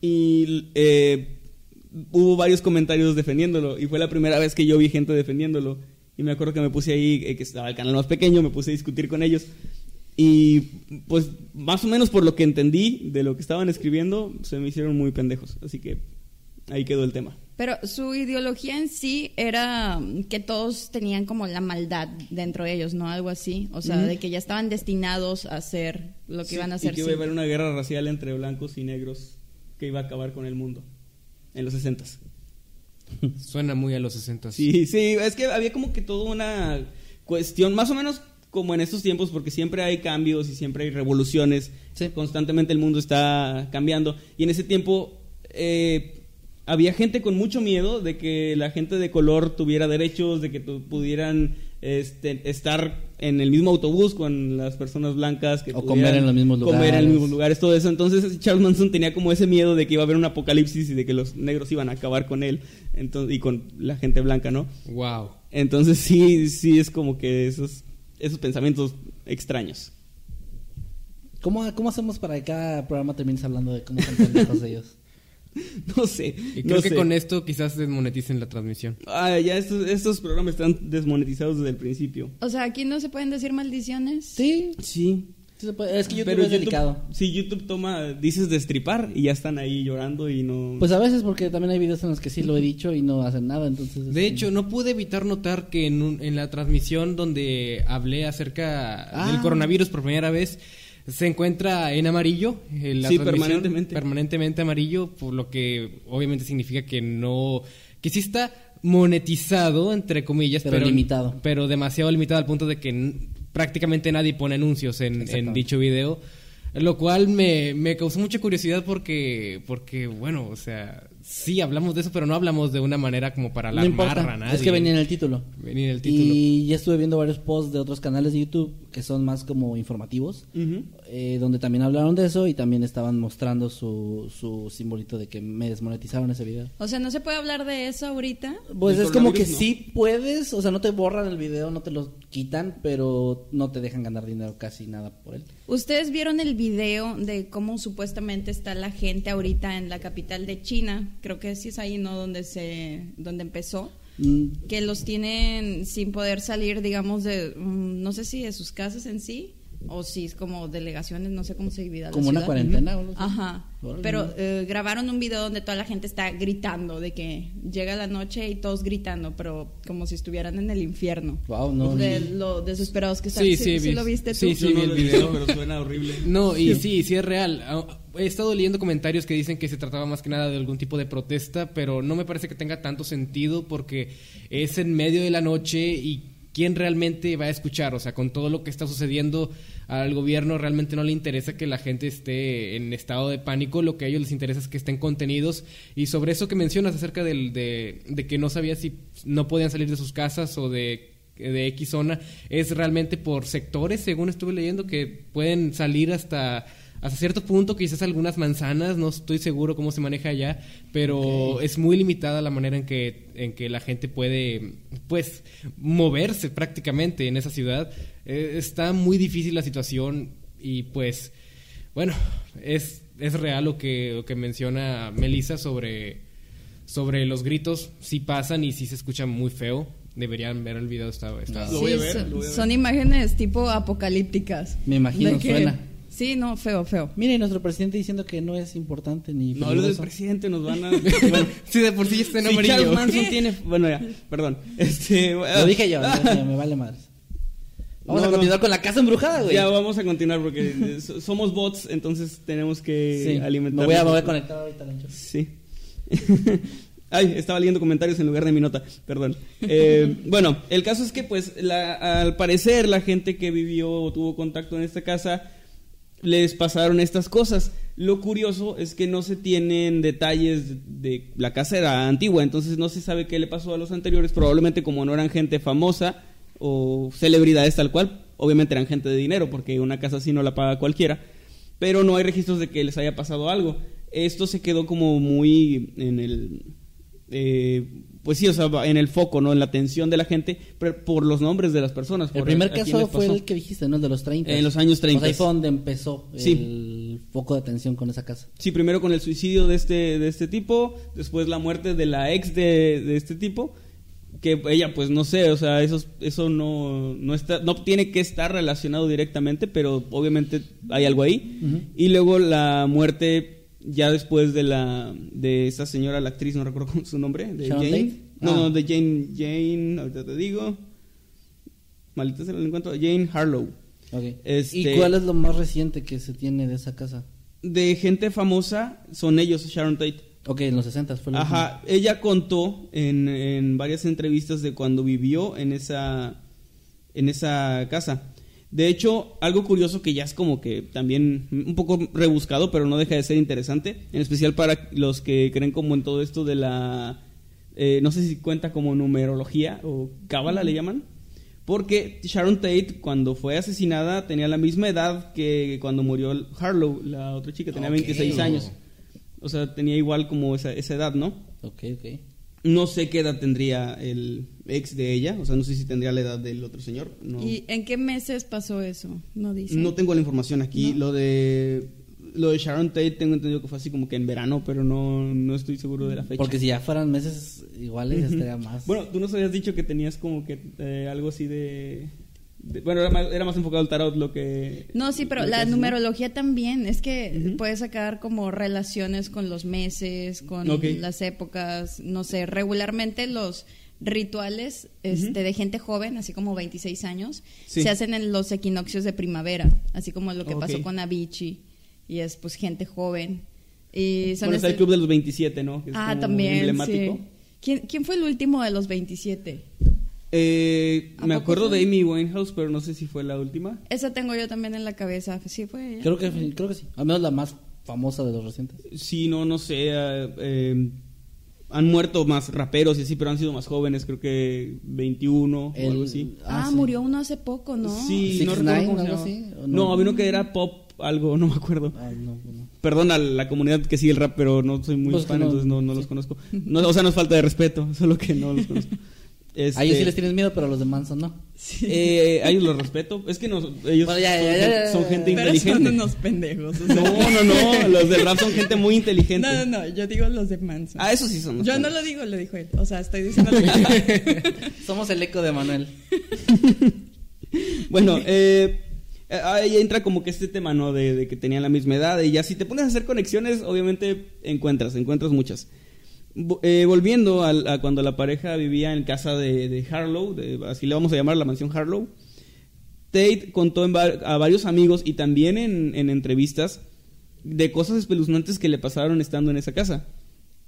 y eh, hubo varios comentarios defendiéndolo y fue la primera vez que yo vi gente defendiéndolo y me acuerdo que me puse ahí, eh, que estaba el canal más pequeño, me puse a discutir con ellos y pues más o menos por lo que entendí de lo que estaban escribiendo se me hicieron muy pendejos, así que ahí quedó el tema. Pero su ideología en sí era que todos tenían como la maldad dentro de ellos, ¿no? Algo así. O sea, de que ya estaban destinados a hacer lo que Sí, iban a y hacer. que iba a haber una guerra racial entre blancos y negros que iba a acabar con el mundo en los 60 Suena muy a los 60. Sí, sí, es que había como que toda una cuestión, más o menos como en estos tiempos, porque siempre hay cambios y siempre hay revoluciones, Sí. constantemente el mundo está cambiando, y en ese tiempo eh, había gente con mucho miedo de que la gente de color tuviera derechos, de que pudieran este, estar en el mismo autobús con las personas blancas, que O comer en los mismos comer en los lugares. mismos lugares, todo eso. Entonces Charles Manson tenía como ese miedo de que iba a haber un apocalipsis y de que los negros iban a acabar con él entonces, y con la gente blanca, ¿no? Wow. Entonces sí, sí es como que esos, esos pensamientos extraños. ¿Cómo, ¿Cómo hacemos para que cada programa termines hablando de cómo son pendejos ellos? No sé. Y creo no que sé. con esto quizás desmoneticen la transmisión. Ah, ya estos, estos programas están desmonetizados desde el principio. O sea, aquí no se pueden decir maldiciones. Sí. Sí. Sí Es que YouTube Pero es delicado. Si YouTube toma, dices destripar y ya están ahí llorando y no. Pues a veces porque también hay videos en los que sí lo he dicho y no hacen nada, entonces... De hecho, no pude evitar notar que en, un- en la transmisión donde hablé acerca Ah. del coronavirus por primera vez, se encuentra en amarillo. eh, la Sí, transmisión, permanentemente. Permanentemente amarillo, por lo que obviamente significa que no. que sí está monetizado, entre comillas, Pero limitado. Pero demasiado limitado al punto de que n- prácticamente nadie pone anuncios en, en dicho video. Lo cual me, me causó mucha curiosidad porque, porque, bueno, o sea, sí hablamos de eso, pero no hablamos de una manera como para No alarmar importa, a nadie. es que venía en el título. Venía en el título. Y ya estuve viendo varios posts de otros canales de YouTube que son más como informativos, eh, donde también hablaron de eso y también estaban mostrando su, su simbolito de que me desmonetizaron ese video. O sea, no se puede hablar de eso ahorita. Pues es como que no. sí puedes, o sea, no te borran el video, no te lo quitan, pero no te dejan ganar dinero casi nada por él. Ustedes vieron el video de cómo supuestamente está la gente ahorita en la capital de China. Creo que sí es ahí, ¿no? Donde se, donde empezó. Mm, Que los tienen sin poder salir, digamos, de, mm, no sé si de sus casas en sí, o si es como delegaciones, no sé cómo se divide. la como una cuarentena. o algo así. Ajá. Órale. Pero eh, grabaron un video donde toda la gente está gritando, de que llega la noche y todos gritando, pero como si estuvieran en el infierno. Wow, no. de ni- lo desesperados que están. Sí, ¿Sí, sí, sí vi- lo viste tú? sí, sí. Vi el video. pero suena horrible. No, y sí, sí es real. Ah, He estado leyendo comentarios que dicen que se trataba más que nada de algún tipo de protesta, pero no me parece que tenga tanto sentido porque es en medio de la noche y quién realmente va a escuchar, o sea, con todo lo que está sucediendo al gobierno realmente no le interesa que la gente esté en estado de pánico, lo que a ellos les interesa es que estén contenidos. Y sobre eso que mencionas acerca de, que no sabía si no podían salir de sus casas o de X zona es realmente por sectores, según estuve leyendo, que pueden salir hasta hasta cierto punto, quizás algunas manzanas, no estoy seguro cómo se maneja allá, pero es muy limitada la manera en que, en que la gente puede, pues, moverse prácticamente en esa ciudad. Eh, está muy difícil la situación y pues, bueno, es, es real lo que, lo que menciona Melissa sobre, sobre los gritos, sí pasan y sí se escuchan muy feo. Deberían ver el video, está, está- Lo voy a Sí, ver, son, lo voy a ver. son imágenes tipo apocalípticas. Me imagino, que- suena. Sí, no, feo, feo. Mire, y nuestro presidente diciendo que no es importante ni No hables del presidente, nos van a. Bueno, Sí, de por sí ya está en si Charles amarillo. Manson tiene. Bueno, ya, perdón. Este, Lo dije yo, lo me vale madres. Vamos No, a no. continuar con la casa embrujada, güey. Ya vamos a continuar porque eh, so- somos bots, entonces tenemos que sí, alimentar. me voy a, me voy a conectar ahorita, Lancho. Sí. Ay, estaba leyendo comentarios en lugar de mi nota, perdón. Eh, bueno, el caso es que, pues, la- al parecer, la gente que vivió o tuvo contacto en esta casa les pasaron estas cosas. Lo curioso es que no se tienen detalles de la casa era antigua, entonces no se sabe qué le pasó a los anteriores. Probablemente como no eran gente famosa o celebridades tal cual, obviamente eran gente de dinero porque una casa así no la paga cualquiera, pero no hay registros de que les haya pasado algo. Esto se quedó como muy en el eh, pues sí, o sea, en el foco, ¿no? En la atención de la gente pero por los nombres de las personas. El primer caso fue el que dijiste, ¿no? El de los 30. En los años 30. O sea, ahí fue donde empezó Sí. el foco de atención con esa casa. Sí, primero con el suicidio de este, de este tipo, después la muerte de la ex de, de este tipo, que ella pues no sé, o sea, eso, eso no, no, está, no tiene que estar relacionado directamente, pero obviamente hay algo ahí. Y luego la muerte ya después de la de esa señora, la actriz, no recuerdo cómo su nombre, de ¿Sharon Jane. Tate? No, Ah. no, de Jane, Jane, ahorita te digo. Maldita se la encuentro, Jane Harlow. Ok. Este- ¿Y cuál es lo más reciente que se tiene de esa casa? De gente famosa son ellos, Sharon Tate. Ok, en los 60 fue lo Ajá, ella contó en, en varias entrevistas de cuando vivió en esa, en esa casa. De hecho, algo curioso que ya es como que también un poco rebuscado, pero no deja de ser interesante, en especial para los que creen como en todo esto de la, eh, no sé si cuenta como numerología o cábala le llaman, porque Sharon Tate cuando fue asesinada tenía la misma edad que cuando murió Harlow, la otra chica, tenía Ok. 26 años. O sea, tenía igual como esa, esa edad, ¿no? Ok, ok. No sé qué edad tendría el ex de ella, o sea, no sé si tendría la edad del otro señor. No, ¿Y en qué meses pasó eso? No dice. no tengo la información aquí. ¿No? Lo de lo de Sharon Tate tengo entendido que fue así como que en verano, pero no, no estoy seguro de la fecha. Porque si ya fueran meses iguales, ya estaría más. Bueno, tú nos habías dicho que tenías como que eh, algo así De- Bueno, era más, era más enfocado al tarot lo que... No, sí, pero la numerología también. Es que puedes sacar como relaciones con los meses, con las épocas. No sé, regularmente los rituales este, de gente joven, así como 26 años, Sí. se hacen en los equinoccios de primavera, así como lo que pasó con Avicii. Y es pues gente joven. Y son Bueno, está el este- club de los 27, ¿no? Que es Ah, también. Emblemático. sí. ¿Quién, ¿Quién fue el último de los 27? Eh, ¿A me acuerdo fue? de Amy Winehouse, pero no sé si fue la última. Esa tengo yo también en la cabeza. Sí, fue ella. Creo que, creo que sí. Al menos la más famosa de los recientes. Sí, no, no sé. eh, eh, han muerto más raperos y así, pero han sido más jóvenes, creo que 21 o algo así. Ah, sí. murió uno hace poco, ¿no? Sí, no 6ix9ine, recuerdo cómo se algo llamaba. así, ¿o No, no? había uno que era pop, algo, no me acuerdo. Ah, no, no. Perdón a la comunidad que sigue el rap, pero no soy muy Pues fan, no- entonces no, no los conozco. No, o sea, no es falta de respeto, solo que no los conozco. Este, A ellos sí les tienes miedo, pero a los de Manson no. eh, a ellos los respeto. Es que no, ellos Bueno, ya, son, ya, ya, ya, son ya. gente Pero son inteligente. unos pendejos. o sea. No, no, no. Los del rap son gente muy inteligente. No, no, no, yo digo los de Manson. Ah, eso sí son. los yo no lo digo, lo dijo él. O sea, estoy diciendo lo que Somos el eco de Manuel. Bueno, eh, eh, ahí entra como que este tema, ¿no? De, de que tenían la misma edad. Y ya si te pones a hacer conexiones, obviamente encuentras, encuentras muchas. Eh, volviendo a, cuando la pareja vivía en casa de, de Harlow, de- así le vamos a llamar la mansión Harlow, Tate contó en va- a varios amigos y también en, en entrevistas de cosas espeluznantes que le pasaron estando en esa casa.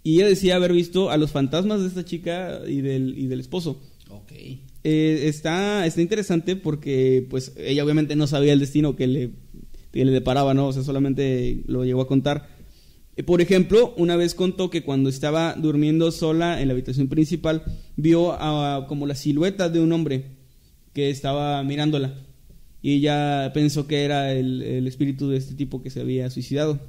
Y ella decía haber visto a los fantasmas de esta chica y del, y del esposo. Ok. Eh, está, está interesante porque pues ella obviamente no sabía el destino que le, que le deparaba, ¿no? O sea, solamente lo llegó a contar. Eh, Por ejemplo, una vez contó que cuando estaba durmiendo sola en la habitación principal, vio a- como la silueta de un hombre que estaba mirándola. Y ella pensó que era el, el espíritu de este tipo que se había suicidado.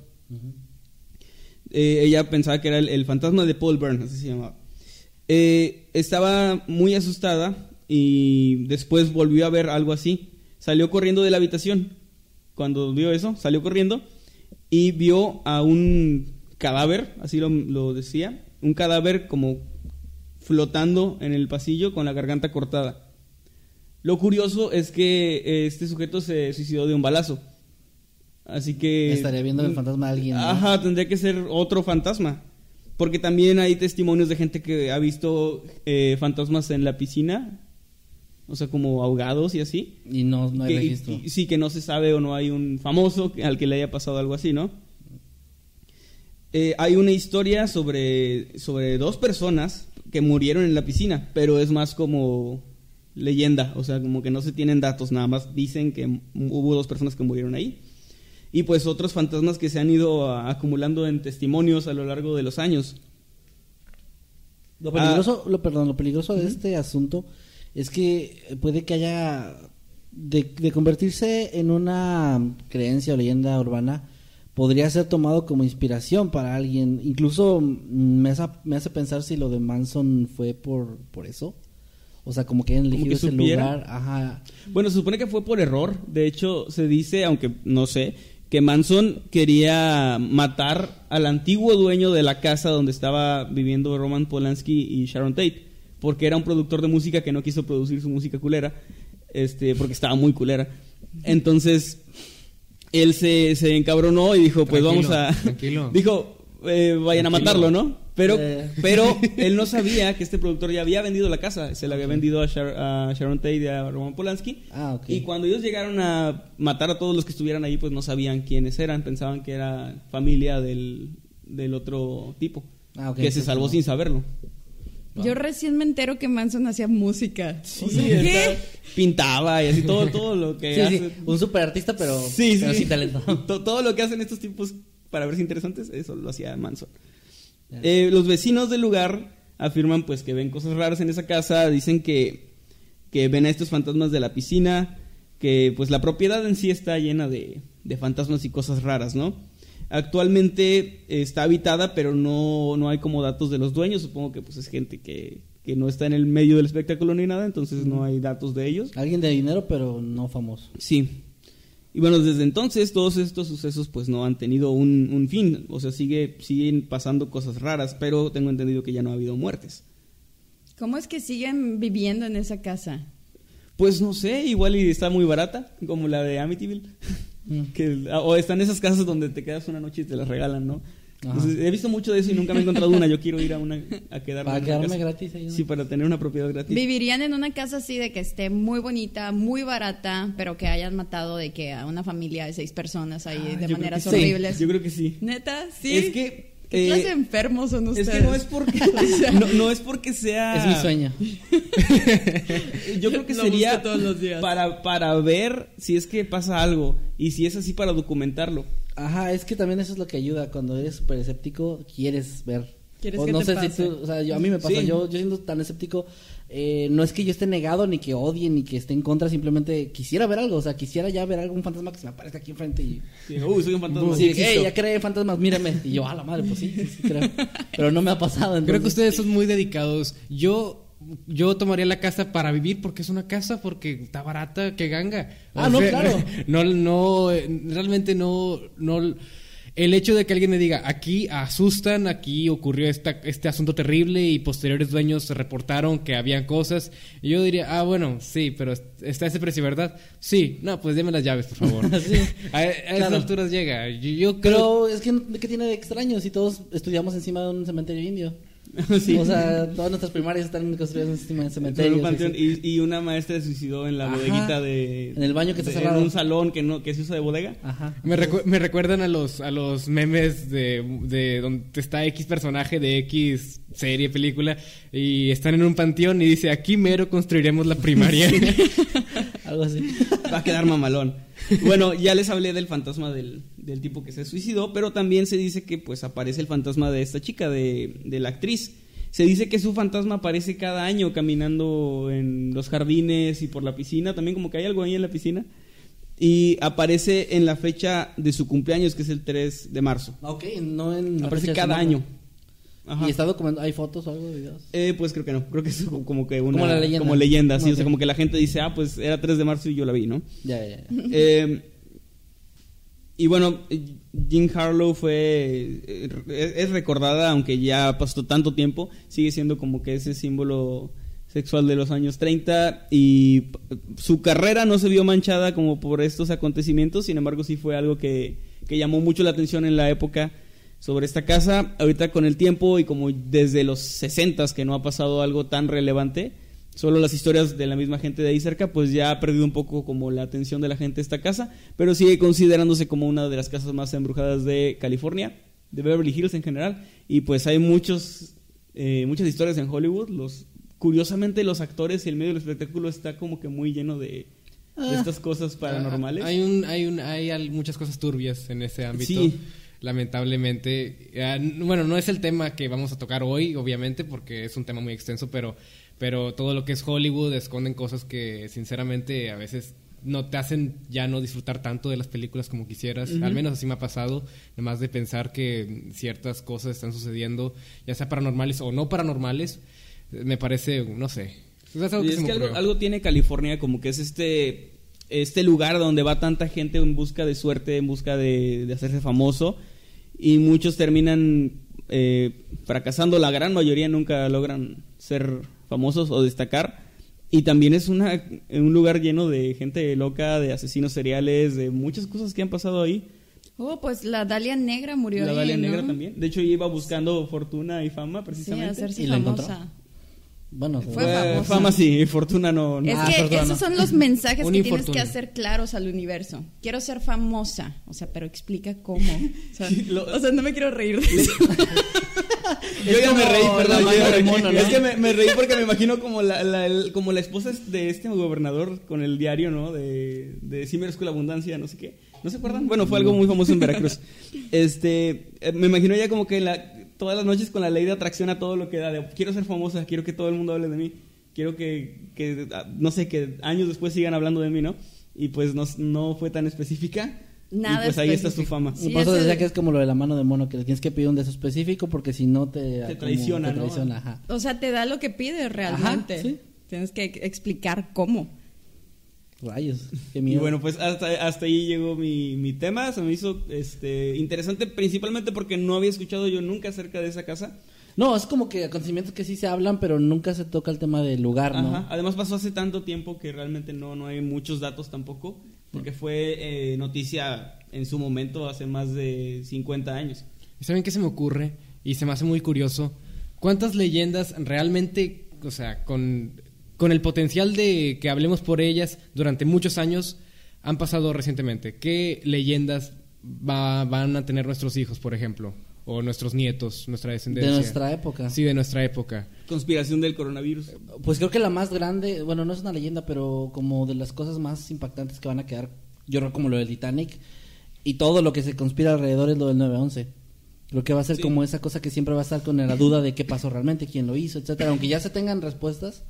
Eh, ella pensaba que era el, el fantasma de Paul Byrne, así se llamaba. Eh, estaba muy asustada y después volvió a ver algo así. Salió corriendo de la habitación. Cuando vio eso, salió corriendo y vio a un cadáver, así lo, lo decía, un cadáver como flotando en el pasillo con la garganta cortada. Lo curioso es que eh, este sujeto se suicidó de un balazo. Así que... Estaría viendo el fantasma de alguien. ¿no? Ajá, tendría que ser otro fantasma. Porque también hay testimonios de gente que ha visto eh, fantasmas en la piscina. O sea, como ahogados y así. Y no, no hay Que- registro. y- sí, que no se sabe o no hay un famoso al que le haya pasado algo así, ¿no? Eh, hay una historia sobre, sobre dos personas que murieron en la piscina, pero es más como leyenda, o sea, como que no se tienen datos, nada más dicen que hubo dos personas que murieron ahí. Y pues otros fantasmas que se han ido a- acumulando en testimonios a lo largo de los años. Lo peligroso, lo, perdón, lo peligroso de este asunto es que puede que haya de, de convertirse en una creencia o leyenda urbana podría ser tomado como inspiración para alguien. Incluso me hace, me hace pensar si lo de Manson fue por, por eso. O sea, como que hayan elegido que ese lugar. Ajá. Bueno, se supone que fue por error. De hecho, se dice, aunque no sé, que Manson quería matar al antiguo dueño de la casa donde estaba viviendo Roman Polanski y Sharon Tate, porque era un productor de música que no quiso producir su música culera, este, porque estaba muy culera. Entonces, él se, se encabronó y dijo, pues Tranquilo, vamos a... tranquilo. Dijo, eh, vayan a matarlo, ¿no? Pero, Eh. pero él no sabía que este productor ya había vendido la casa. Se la había vendido a, Shar- a Sharon Tate y a Roman Polanski. Ah, ok. Y cuando ellos llegaron a matar a todos los que estuvieran ahí, pues no sabían quiénes eran. Pensaban que era familia del, del otro tipo. Ah, ok, que se salvó no. sin saberlo. Yo recién me entero que Manson hacía música. O sea, está- ¿Qué? Pintaba y así todo, todo lo que Sí, sí, hace. un super artista, pero, Sí, pero sí. sin talento. To- todo lo que hacen estos tipos para verse interesantes, eso lo hacía Manson. Eh, los vecinos del lugar afirman pues que ven cosas raras en esa casa, dicen que, que ven a estos fantasmas de la piscina, que pues la propiedad en sí está llena de, de fantasmas y cosas raras, ¿no? Actualmente eh, está habitada, pero no, no hay como datos de los dueños, supongo que pues es gente que, que no está en el medio del espectáculo ni nada, entonces no hay datos de ellos. Alguien de dinero, pero no famoso. Sí. Y bueno, desde entonces todos estos sucesos pues no han tenido un, un fin. O sea, sigue, siguen pasando cosas raras, pero tengo entendido que ya no ha habido muertes. ¿Cómo es que siguen viviendo en esa casa? Pues no sé, igual y está muy barata, como la de Amityville. Que, o están esas casas donde te quedas una noche y te las regalan, ¿no? Entonces, he visto mucho de eso y nunca me he encontrado una. Yo quiero ir a una a quedarme. Para quedarme casa. gratis ahí, ¿no? Sí, para tener una propiedad gratis. Vivirían en una casa así de que esté muy bonita, muy barata, pero que hayan matado de que a una familia de seis personas ahí Ah, de maneras sí. horribles. Yo creo que sí. Neta, sí. Es que. ¿Qué eh, clase de enfermos son es que no es porque no, no es porque sea Es mi sueño. Yo creo que Lo sería todos los días. para para ver si es que pasa algo y si es así para documentarlo. Ajá, es que también eso es lo que ayuda. Cuando eres súper escéptico, quieres ver. ¿Quieres o que no te sé pase? si tú, o sea, yo, a mí me pasa, Sí. yo, yo siendo tan escéptico, eh, no es que yo esté negado, ni que odie, ni que esté en contra, simplemente quisiera ver algo, o sea, quisiera ya ver algún fantasma que se me aparezca aquí enfrente y... Sí, uy, soy un fantasma. Sí, sí que, "Ey, existo". ya creé en fantasmas, mírame. Y yo, a la madre, pues sí, sí, sí creo. Pero no me ha pasado, entonces... Creo que ustedes son muy dedicados. Yo yo tomaría la casa para vivir porque es una casa, porque está barata, que ganga. Ah, no, claro. No, no, eh, realmente no, no. El hecho de que alguien me diga, aquí asustan, aquí ocurrió esta, este asunto terrible y posteriores dueños reportaron que habían cosas, y yo diría, ah, bueno, sí, pero está ese precio, ¿verdad? Sí, no, pues deme las llaves, por favor. Sí. a, a esas alturas llega. Yo, yo creo... Pero es que, ¿qué tiene de extraño si todos estudiamos encima de un cementerio indio? Sí. O sea, todas nuestras primarias están construidas de cementerios. un panteón, sí, sí. y, y una maestra se suicidó en la Ajá. bodeguita de En el baño que está de- cerrado. en un salón que no que se usa de bodega. Ajá. Me, recu- me recuerdan a los, a los memes de, de donde está X personaje de X serie, película, y están en un panteón y dice, aquí mero construiremos la primaria. Algo así. Va a quedar mamalón. Bueno, ya les hablé del fantasma del, del tipo que se suicidó, pero también se dice que pues aparece el fantasma de esta chica, de, de la actriz. Se dice que su fantasma aparece cada año caminando en los jardines y por la piscina, también como que hay algo ahí en la piscina. Y aparece en la fecha de su cumpleaños, que es el 3 de marzo. Ok, no en. la Aparece fecha cada año. Ajá. ¿Y está documentado? ¿Hay fotos o algo de videos? Eh, pues creo que no, creo que es como que una Como la leyenda. como leyenda, sí, o sea, como que la gente dice, ah, pues era 3 de marzo y yo la vi, ¿no? Ya, ya, ya. Eh, y bueno, Jean Harlow fue eh, es, recordada, aunque ya pasó tanto tiempo, sigue siendo como que ese símbolo sexual de los años 30 y su carrera no se vio manchada como por estos acontecimientos, sin embargo sí fue algo que, que llamó mucho la atención en la época sobre esta casa. Ahorita con el tiempo y como desde los 60 que no ha pasado algo tan relevante, solo las historias de la misma gente de ahí cerca, pues ya ha perdido un poco como la atención de la gente esta casa, pero sigue considerándose como una de las casas más embrujadas de California, de Beverly Hills en general, y pues hay muchos, eh, muchas historias en Hollywood, los curiosamente los actores y el medio del espectáculo está como que muy lleno de, de Ah. estas cosas paranormales. Hay, un, hay, un, hay muchas cosas turbias en ese ámbito. Sí. Lamentablemente. N- bueno, no es el tema que vamos a tocar hoy, obviamente, porque es un tema muy extenso, pero, pero todo lo que es Hollywood esconden cosas que, sinceramente, a veces no te hacen ya no disfrutar tanto de las películas como quisieras. Al menos así me ha pasado, además de pensar que ciertas cosas están sucediendo, ya sea paranormales o no paranormales. eh, Me parece, no sé. Es algo Y que es algo, algo tiene California como que es este este lugar donde va tanta gente en busca de suerte, en busca de, de hacerse famoso y muchos terminan eh, fracasando, la gran mayoría nunca logran ser famosos o destacar y también es una, un lugar lleno de gente loca, de asesinos seriales, de muchas cosas que han pasado ahí. Oh, pues la Dalia Negra murió La ahí, Dalia ¿no? Negra también. De hecho, iba buscando fortuna y fama Sí, precisamente. hacerse ¿Y la encontró? Famosa. Bueno, Fue famosa. fama sí, fortuna no. no. Es Ah, que esos son los mensajes que tienes que hacer claros al universo. Quiero ser famosa, o sea, pero explica cómo. O sea, Sí, lo- o sea, no me quiero reír de eso. Yo ya me reí, perdón. mono, ¿no? Es que me, me reí porque me imagino como la, la- el- como la esposa de este gobernador con el diario, ¿no? De, de Sí merezco la abundancia, no sé qué. ¿No se acuerdan? Bueno, fue algo muy famoso en Veracruz. Este, eh, me imagino ya como que la, todas las noches con la ley de atracción a todo lo que da. De, quiero ser famosa, quiero que todo el mundo hable de mí. Quiero que, que, ah, no sé, que años después sigan hablando de mí, ¿no? Y pues no, no fue tan específica. Nada y pues ahí está su fama. Sí, por eso el- decía que es como lo de la mano de mono, que le tienes que pedir un de eso específico porque si no te... como traiciona, te ¿no? traiciona, ajá. O sea, te da lo que pides realmente. Ajá, sí. Tienes que explicar cómo. Rayos, qué Y miedo. bueno, pues hasta, hasta ahí llegó mi, mi tema. Se me hizo este, interesante, principalmente porque no había escuchado yo nunca acerca de esa casa. No, es como que acontecimientos que sí se hablan, pero nunca se toca el tema del lugar, ¿no? Ajá. Además pasó hace tanto tiempo que realmente no, no hay muchos datos tampoco, porque fue eh, noticia en su momento hace más de 50 años. ¿Y saben qué se me ocurre? Y se me hace muy curioso. ¿Cuántas leyendas realmente, o sea, con, con el potencial de que hablemos por ellas durante muchos años, han pasado recientemente? ¿Qué leyendas va- van a tener nuestros hijos, por ejemplo? O nuestros nietos, nuestra descendencia. De nuestra época. Sí, de nuestra época. Conspiración del coronavirus. Pues creo que la más grande, bueno, no es una leyenda, pero como de las cosas más impactantes que van a quedar, yo creo como lo del Titanic y todo lo que se conspira alrededor es lo del 911. Creo que va a ser Sí. como esa cosa que siempre va a estar con la duda de qué pasó realmente, quién lo hizo, etcétera. Aunque ya se tengan respuestas,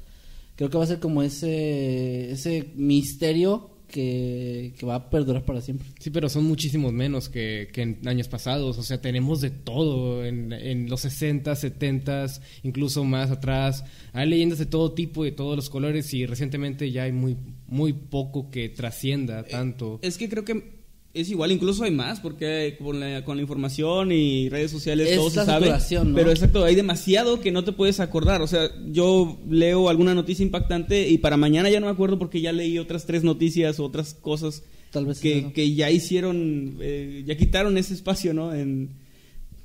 creo que va a ser como ese ese misterio que, que va a perdurar para siempre. Sí, pero son muchísimos menos que, que en años pasados. O sea, tenemos de todo en, en los 60, 70, incluso más atrás. Hay leyendas de todo tipo, de todos los colores y recientemente ya hay muy, muy poco que trascienda tanto. Es que creo que es igual, incluso hay más, porque con la, con la información y redes sociales Es todo se sabe. ¿no? Pero exacto, hay demasiado que no te puedes acordar. O sea, yo leo alguna noticia impactante y para mañana ya no me acuerdo porque ya leí otras tres noticias o otras cosas Tal vez que, que ya hicieron, eh, ya quitaron ese espacio, ¿no? En,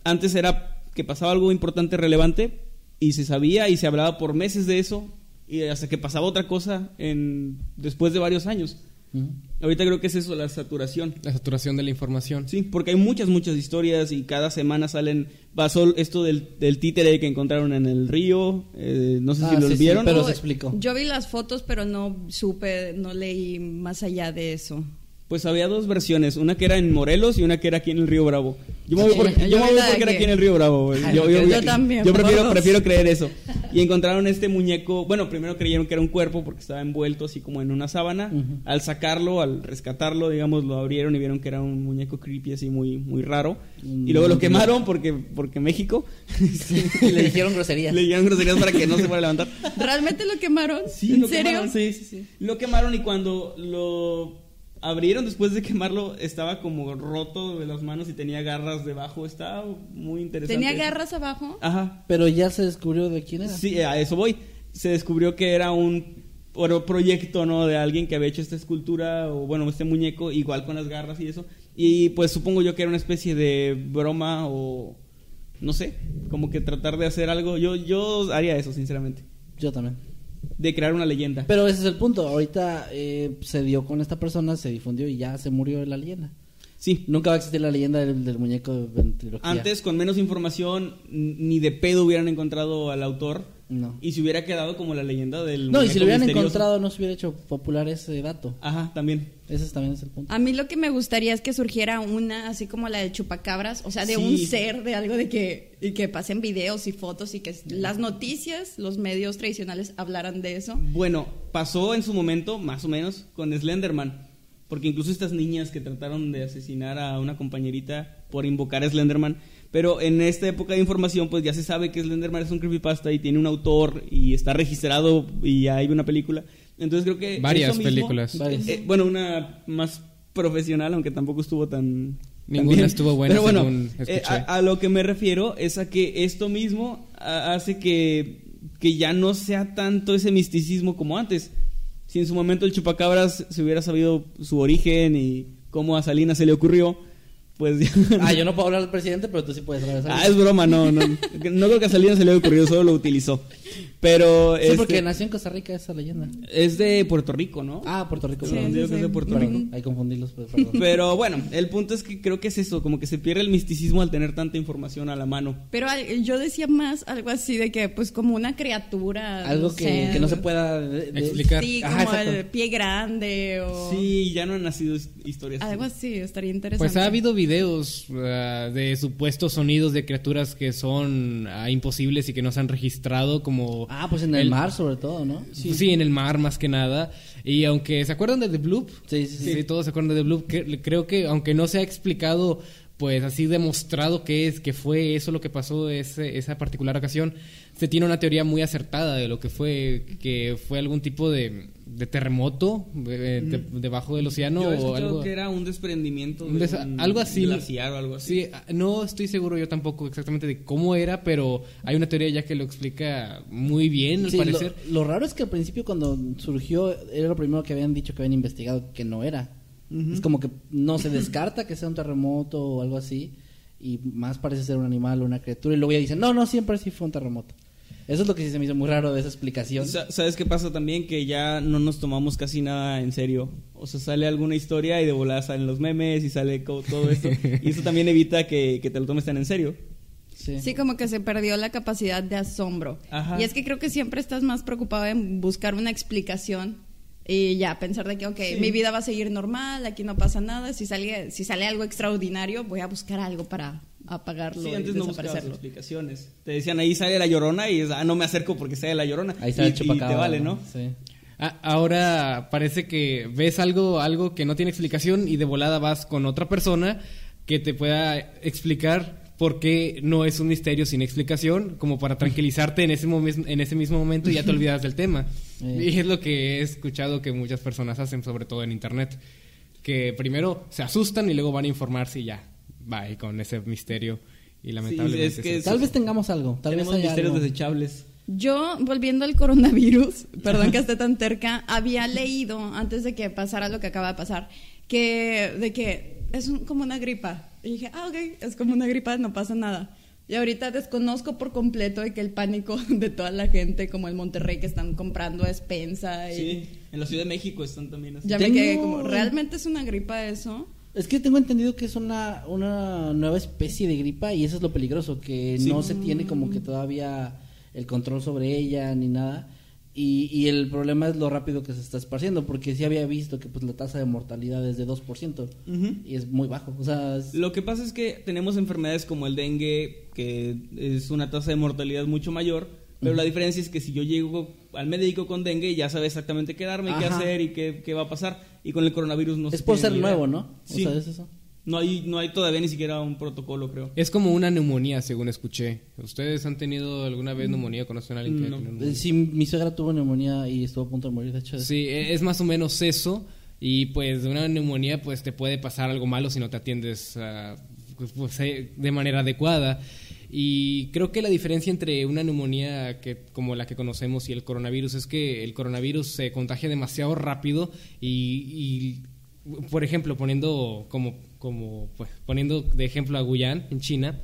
antes era que pasaba algo importante, relevante, y se sabía y se hablaba por meses de eso, y hasta que pasaba otra cosa en, después de varios años. Ahorita creo que es eso, la saturación. La saturación de la información. Sí, porque hay muchas, muchas historias y cada semana salen. Pasó esto del, del títere que encontraron en el río. eh, no sé Ah, si lo sí, sí, vieron. pero se explicó. Yo vi las fotos, pero no supe, no leí más allá de eso. Pues había dos versiones, una que era en Morelos y una que era aquí en el Río Bravo. Yo me voy, por- yo yo me voy porque era que- aquí en el Río Bravo. Ay, Yo, yo- yo- yo también, yo prefiero, prefiero creer eso. Y encontraron este muñeco, bueno, primero creyeron que era un cuerpo porque estaba envuelto así como en una sábana. Al sacarlo, al rescatarlo, digamos, lo abrieron y vieron que era un muñeco creepy así muy, muy raro. Mm, Y luego lo no quemaron porque, porque México. Le dijeron groserías. Le dieron groserías para que no se fuera a levantar. ¿Realmente lo quemaron? Sí, ¿En lo serio? quemaron, sí, sí, sí. Lo quemaron y cuando lo abrieron después de quemarlo estaba como roto de las manos y tenía garras debajo. Estaba muy interesante. ¿Tenía eso. garras abajo? Ajá. Pero ya se descubrió de quién era. Sí, a eso voy. Se descubrió que era un oro- proyecto, ¿no? De alguien que había hecho esta escultura o, bueno, este muñeco, igual con las garras y eso. Y pues supongo yo que era una especie de broma o, no sé, como que tratar de hacer algo. Yo, yo haría eso, sinceramente. Yo también. De crear una leyenda. Pero ese es el punto. Ahorita eh, se dio con esta persona, se difundió y ya se murió la leyenda. Sí, Nunca va a existir la leyenda del, del muñeco de ventriloquía. Antes, con menos información, ni de pedo hubieran encontrado al autor. No. Y se hubiera quedado como la leyenda del. No, y si lo hubieran misterioso. encontrado no se hubiera hecho popular ese dato. Ajá, también. Ese es- también es el punto. A mí lo que me gustaría es que surgiera una, así como la de Chupacabras, o sea, de Sí. un ser, de algo de que, y que pasen videos y fotos y que las noticias, los medios tradicionales hablaran de eso. Bueno, pasó en su momento, más o menos, con Slenderman. Porque incluso estas niñas que trataron de asesinar a una compañerita por invocar a Slenderman. Pero en esta época de información, pues ya se sabe que Slenderman es un creepypasta y tiene un autor y está registrado y ya hay una película. Entonces creo que. Varias eso mismo- películas. Varias. Eh, bueno, una más profesional, aunque tampoco estuvo tan. Ninguna bien. estuvo buena, Pero bueno, según eh, a, a lo que me refiero es a que esto mismo hace que, que ya no sea tanto ese misticismo como antes. Si en su momento el chupacabras se hubiera sabido su origen y cómo a Salinas se le ocurrió, pues ya. Ah, yo no puedo hablar del presidente, pero tú sí puedes hablar de Ah, es broma, no, no. No creo que a Salinas se le haya ocurrido, solo lo utilizó. Pero Sí, este, porque nació en Costa Rica esa leyenda. es de Puerto Rico, ¿no? Ah, Puerto Rico. Sí, perdón. sí, digo que es de. Puerto Perdón, Rico. Hay confundirlos, pues, perdón. Pero bueno, el punto es que creo que es eso, como que se pierde el misticismo al tener tanta información a la mano. Pero yo decía más algo así de que, pues, como una criatura. Algo no que, sé. que no se pueda de- de- Explicar. Sí, Ajá, como exacto. el pie grande o. Sí, ya no han nacido his- historias. Algo así, estaría interesante. Pues ha habido videos ah, de supuestos sonidos de criaturas que son ah, imposibles y que no se han registrado como... Ah, pues en el, mar sobre todo, ¿no? Sí. en el mar más que nada. Y aunque se acuerdan de The Bloop, Sí, sí, sí. todos se acuerdan de The Bloop, que- creo que aunque no se ha explicado pues así demostrado que es que fue eso lo que pasó ese, esa particular ocasión se tiene una teoría muy acertada de lo que fue que fue algún tipo de, de terremoto eh, de- debajo del océano Yo he o algo que era un desprendimiento un de un algo así glaciar o algo así. Sí, ah, no estoy seguro yo tampoco exactamente de cómo era pero hay una teoría ya que lo explica muy bien al Sí, parecer lo raro es que al principio cuando surgió era lo primero que habían dicho que habían investigado que no era. Es como que no se descarta que sea un terremoto o algo así y más parece ser un animal o una criatura y luego ya dicen, no, no, siempre sí fue un terremoto. Eso es lo que sí se me hizo muy raro de esa explicación. Sa- ¿Sabes qué pasa también? Que ya no nos tomamos casi nada en serio. O sea, sale alguna historia y de volada salen los memes y sale todo esto. y eso también evita que, que te lo tomes tan en serio. Sí. Sí, como que se perdió la capacidad de asombro. Ajá. Y es que creo que siempre estás más preocupado en buscar una explicación y ya pensar de que, ok, mi vida va a seguir normal, aquí no pasa nada. Si sale, si sale algo extraordinario, voy a buscar algo para apagarlo Sí, y antes no buscabas desaparecerlo. explicaciones. Te decían ahí sale la llorona y es, ah, no me acerco porque sale la llorona. Ahí está y, el y te chupacabra. vale, ¿no? Sí. Ah, Ahora parece que ves algo, algo que no tiene explicación y de volada vas con otra persona que te pueda explicar por qué no es un misterio sin explicación, como para tranquilizarte en ese, momen- en ese mismo momento y ya te olvidas del tema. Eh. Y es lo que he escuchado que muchas personas hacen, sobre todo en internet, que primero se asustan y luego van a informarse y ya, bye con ese misterio. Y lamentablemente es que Tal vez tengamos algo, tal Tenemos vez haya misterios algo. desechables. Yo, volviendo al coronavirus, perdón que esté tan cerca, había leído antes de que pasara lo que acaba de pasar, que de que es un- como una gripa. Y dije, ah, ok, es como una gripa, no pasa nada. Y ahorita desconozco por completo de que el pánico de toda la gente, como el Monterrey, que están comprando a despensa. Y Sí, en la Ciudad de México están también así. Ya me Tengo- quedé como, ¿realmente es una gripa eso? Es que tengo entendido que es una, una nueva especie de gripa y eso es lo peligroso, que Sí. no se tiene como que todavía el control sobre ella ni nada. Y, y el problema es lo rápido que se está esparciendo, porque sí había visto que pues la tasa de mortalidad es de 2% Ujú. y es muy bajo. O sea, es- Lo que pasa es que tenemos enfermedades como el dengue, que es una tasa de mortalidad mucho mayor, pero la diferencia es que si yo llego al médico con dengue, ya sabe exactamente qué darme, qué hacer y qué, qué va a pasar. Y con el coronavirus no es se por ser idea. nuevo, ¿no? O Sí. sea, es eso. No hay, no hay todavía ni siquiera un protocolo, creo. Es como una neumonía, según escuché. ¿Ustedes han tenido alguna vez neumonía? ¿Conocen a alguien que No. neumonía? Sí, mi suegra tuvo neumonía y estuvo a punto de morir, de hecho. Sí, e- es más o menos eso. Y pues de una neumonía pues te puede pasar algo malo si no te atiendes ah, pues, eh, de manera adecuada. Y creo que la diferencia entre una neumonía que, como la que conocemos y el coronavirus es que el coronavirus se contagia demasiado rápido y, por ejemplo, poniendo como, como pues, poniendo de ejemplo a Guyán en China,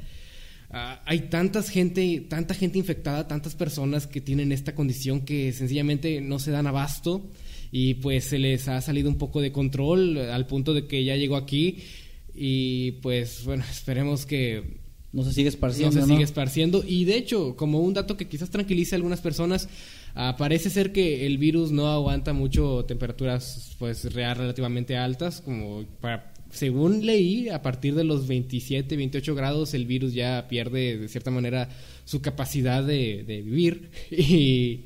Ah, hay tantas gente, tanta gente infectada, tantas personas que tienen esta condición que sencillamente no se dan abasto y pues se les ha salido un poco de control al punto de que ya llegó aquí y pues bueno, esperemos que No se sigue esparciendo, no se sigue esparciendo y de hecho, como un dato que quizás tranquilice a algunas personas, ah, parece ser que el virus no aguanta mucho temperaturas pues real relativamente altas, como para según leí, a partir de los 27, 28 grados el virus ya pierde de cierta manera su capacidad de, de vivir y,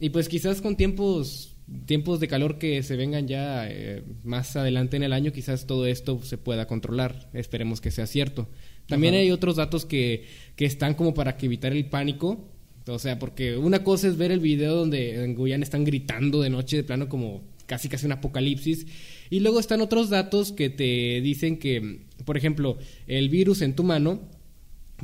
y pues quizás con tiempos tiempos de calor que se vengan ya eh, más adelante en el año, quizás todo esto se pueda controlar. Esperemos que sea cierto. También hay otros datos que, que están como para que evitar el pánico. O sea, porque una cosa es ver el video donde en Guyana están gritando de noche de plano como casi casi un apocalipsis. Y luego están otros datos que te dicen que, por ejemplo, el virus en tu mano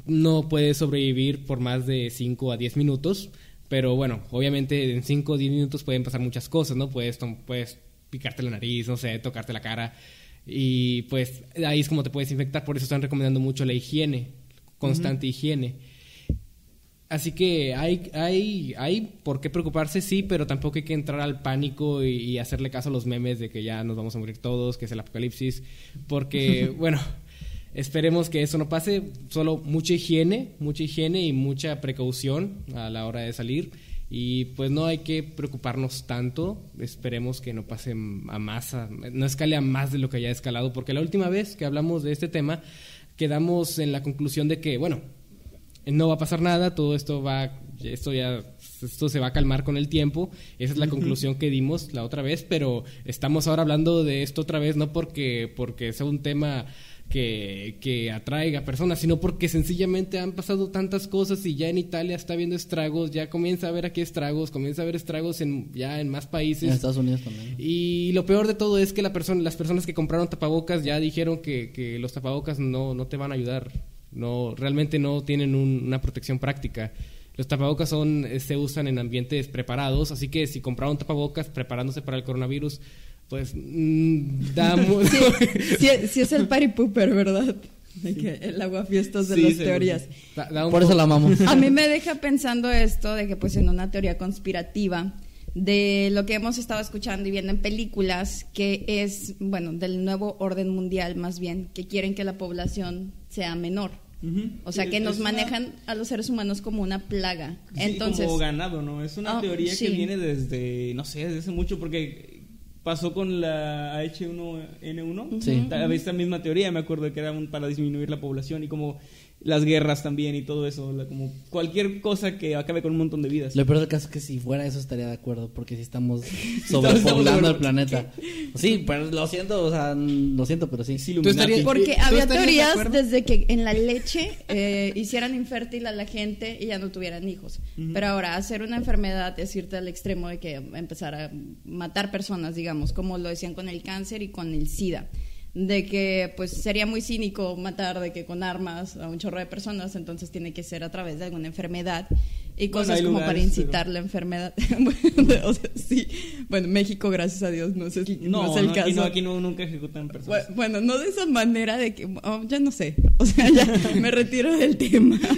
no puede sobrevivir por más de 5 a 10 minutos. Pero bueno, obviamente en 5 o 10 minutos pueden pasar muchas cosas, ¿no? Puedes, puedes picarte la nariz, no sé, tocarte la cara. Y pues ahí es como te puedes infectar. Por eso están recomendando mucho la higiene, constante higiene. Así que hay, hay, hay por qué preocuparse, sí, pero tampoco hay que entrar al pánico y, y hacerle caso a los memes de que ya nos vamos a morir todos, que es el apocalipsis, porque, bueno, esperemos que eso no pase, solo mucha higiene, mucha higiene y mucha precaución a la hora de salir. Y pues no hay que preocuparnos tanto, esperemos que no pase a más, a- no escale a más de lo que ya ha escalado, porque la última vez que hablamos de este tema quedamos en la conclusión de que, bueno, no va a pasar nada, todo esto va, esto ya, esto se va a calmar con el tiempo. Esa es la conclusión que dimos la otra vez, pero estamos ahora hablando de esto otra vez, no porque, porque sea un tema que, que atraiga personas, sino porque sencillamente han pasado tantas cosas y ya en Italia está viendo estragos, ya comienza a ver aquí estragos, comienza a ver estragos en, ya en más países. En Estados Unidos también. Y lo peor de todo es que la persona, las personas que compraron tapabocas ya dijeron que, que los tapabocas no, no te van a ayudar, no realmente no tienen un- una protección práctica. Los tapabocas son, eh, se usan en ambientes preparados, así que si compraron tapabocas preparándose para el coronavirus, pues mm, da Sí, sí, sí es el party pooper, ¿verdad? De que el aguafiestas de Sí, las teorías. da- da un Por eso la amamos. A mí me deja pensando esto de que pues en una teoría conspirativa de lo que hemos estado escuchando y viendo en películas que es, bueno, del nuevo orden mundial más bien, que quieren que la población sea menor. O sea, que es nos una- manejan a los seres humanos como una plaga. Sí, Entonces, como ganado, ¿no? Es una Ah, teoría sí. que viene desde, no sé, desde hace mucho, porque pasó con la H1N1. Sí. Había Esta misma teoría, me acuerdo que era un- para disminuir la población y como las guerras también y todo eso, la- como cualquier cosa que acabe con un montón de vidas. Lo peor del caso es que si fuera eso estaría de acuerdo, porque si estamos sobrepoblando sobre- el planeta. Sí, pero lo siento, o sea, lo siento, pero sí. Sí, estarías- Porque ¿Tú había de teorías desde que en la leche eh, hicieran infértil a la gente y ya no tuvieran hijos. Pero ahora hacer una enfermedad es irte al extremo de que empezar a matar personas, digamos, como lo decían con el cáncer y con el SIDA. De que pues sería muy cínico matar de que con armas a un chorro de personas, entonces tiene que ser a través de alguna enfermedad y cosas como lugares, para incitar la enfermedad. bueno, o sea, sí. Bueno, México, gracias a Dios, no, sé, si- no, No, es el no, caso. aquí, no, aquí no, nunca ejecutan personas. Bu- Bueno, no de esa manera de que, oh, ya no sé, o sea, ya me retiro del tema.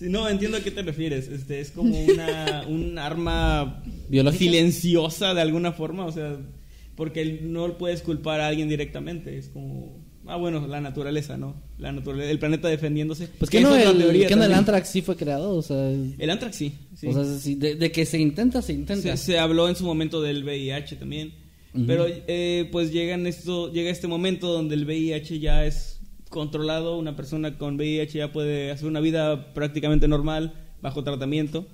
Sí, no, entiendo a qué te refieres. Este, es como una, un arma ¿Biológica? silenciosa de alguna forma, o sea, porque no puedes culpar a alguien directamente. Es como, ah, bueno, la naturaleza, ¿no? La naturaleza, el planeta defendiéndose. Pues que no, el, teoría que no el. Antrax sí fue creado, o sea, El Antrax sí. sí. o sea de, de que se intenta, se intenta. se, se habló en su momento del VIH también. Pero eh, pues llega, en esto, llega este momento donde el VIH ya es controlado, una persona con VIH ya puede hacer una vida prácticamente normal, bajo tratamiento,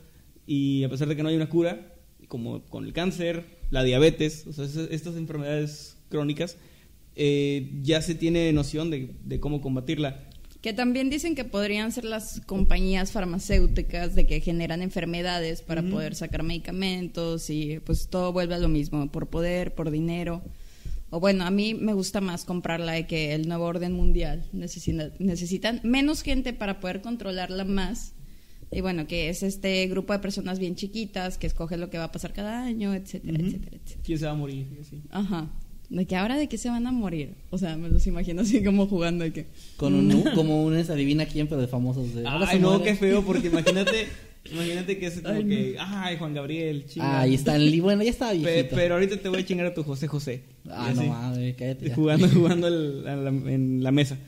y a pesar de que no hay una cura, como con el cáncer, la diabetes, o sea, estas enfermedades crónicas, eh, ya se tiene noción de, de cómo combatirla. Que también dicen que podrían ser las compañías farmacéuticas de que generan enfermedades para poder sacar medicamentos y pues todo vuelve a lo mismo, por poder, por dinero. O bueno, a mí me gusta más comprarla de que el nuevo orden mundial necesita- necesitan menos gente para poder controlarla más. Y bueno, que es este grupo de personas bien chiquitas que escoge lo que va a pasar cada año, etcétera, Ujú. etcétera, etcétera. ¿Quién se va a morir? Y así. Ajá. De que ahora de que se van a morir. O sea, me los imagino así como jugando de que. Con un, como un es adivina quién, pero de famosos. De, ahora Ay, no, muere. qué feo, porque imagínate, imagínate que es como Ay, no. que, ay, Juan Gabriel, chinga. Ay, está en bueno, ya estaba Pe- viejito. pero ahorita te voy a chingar a tu José José. Ah, no mames, cállate ya. Jugando, jugando el- la- en la mesa.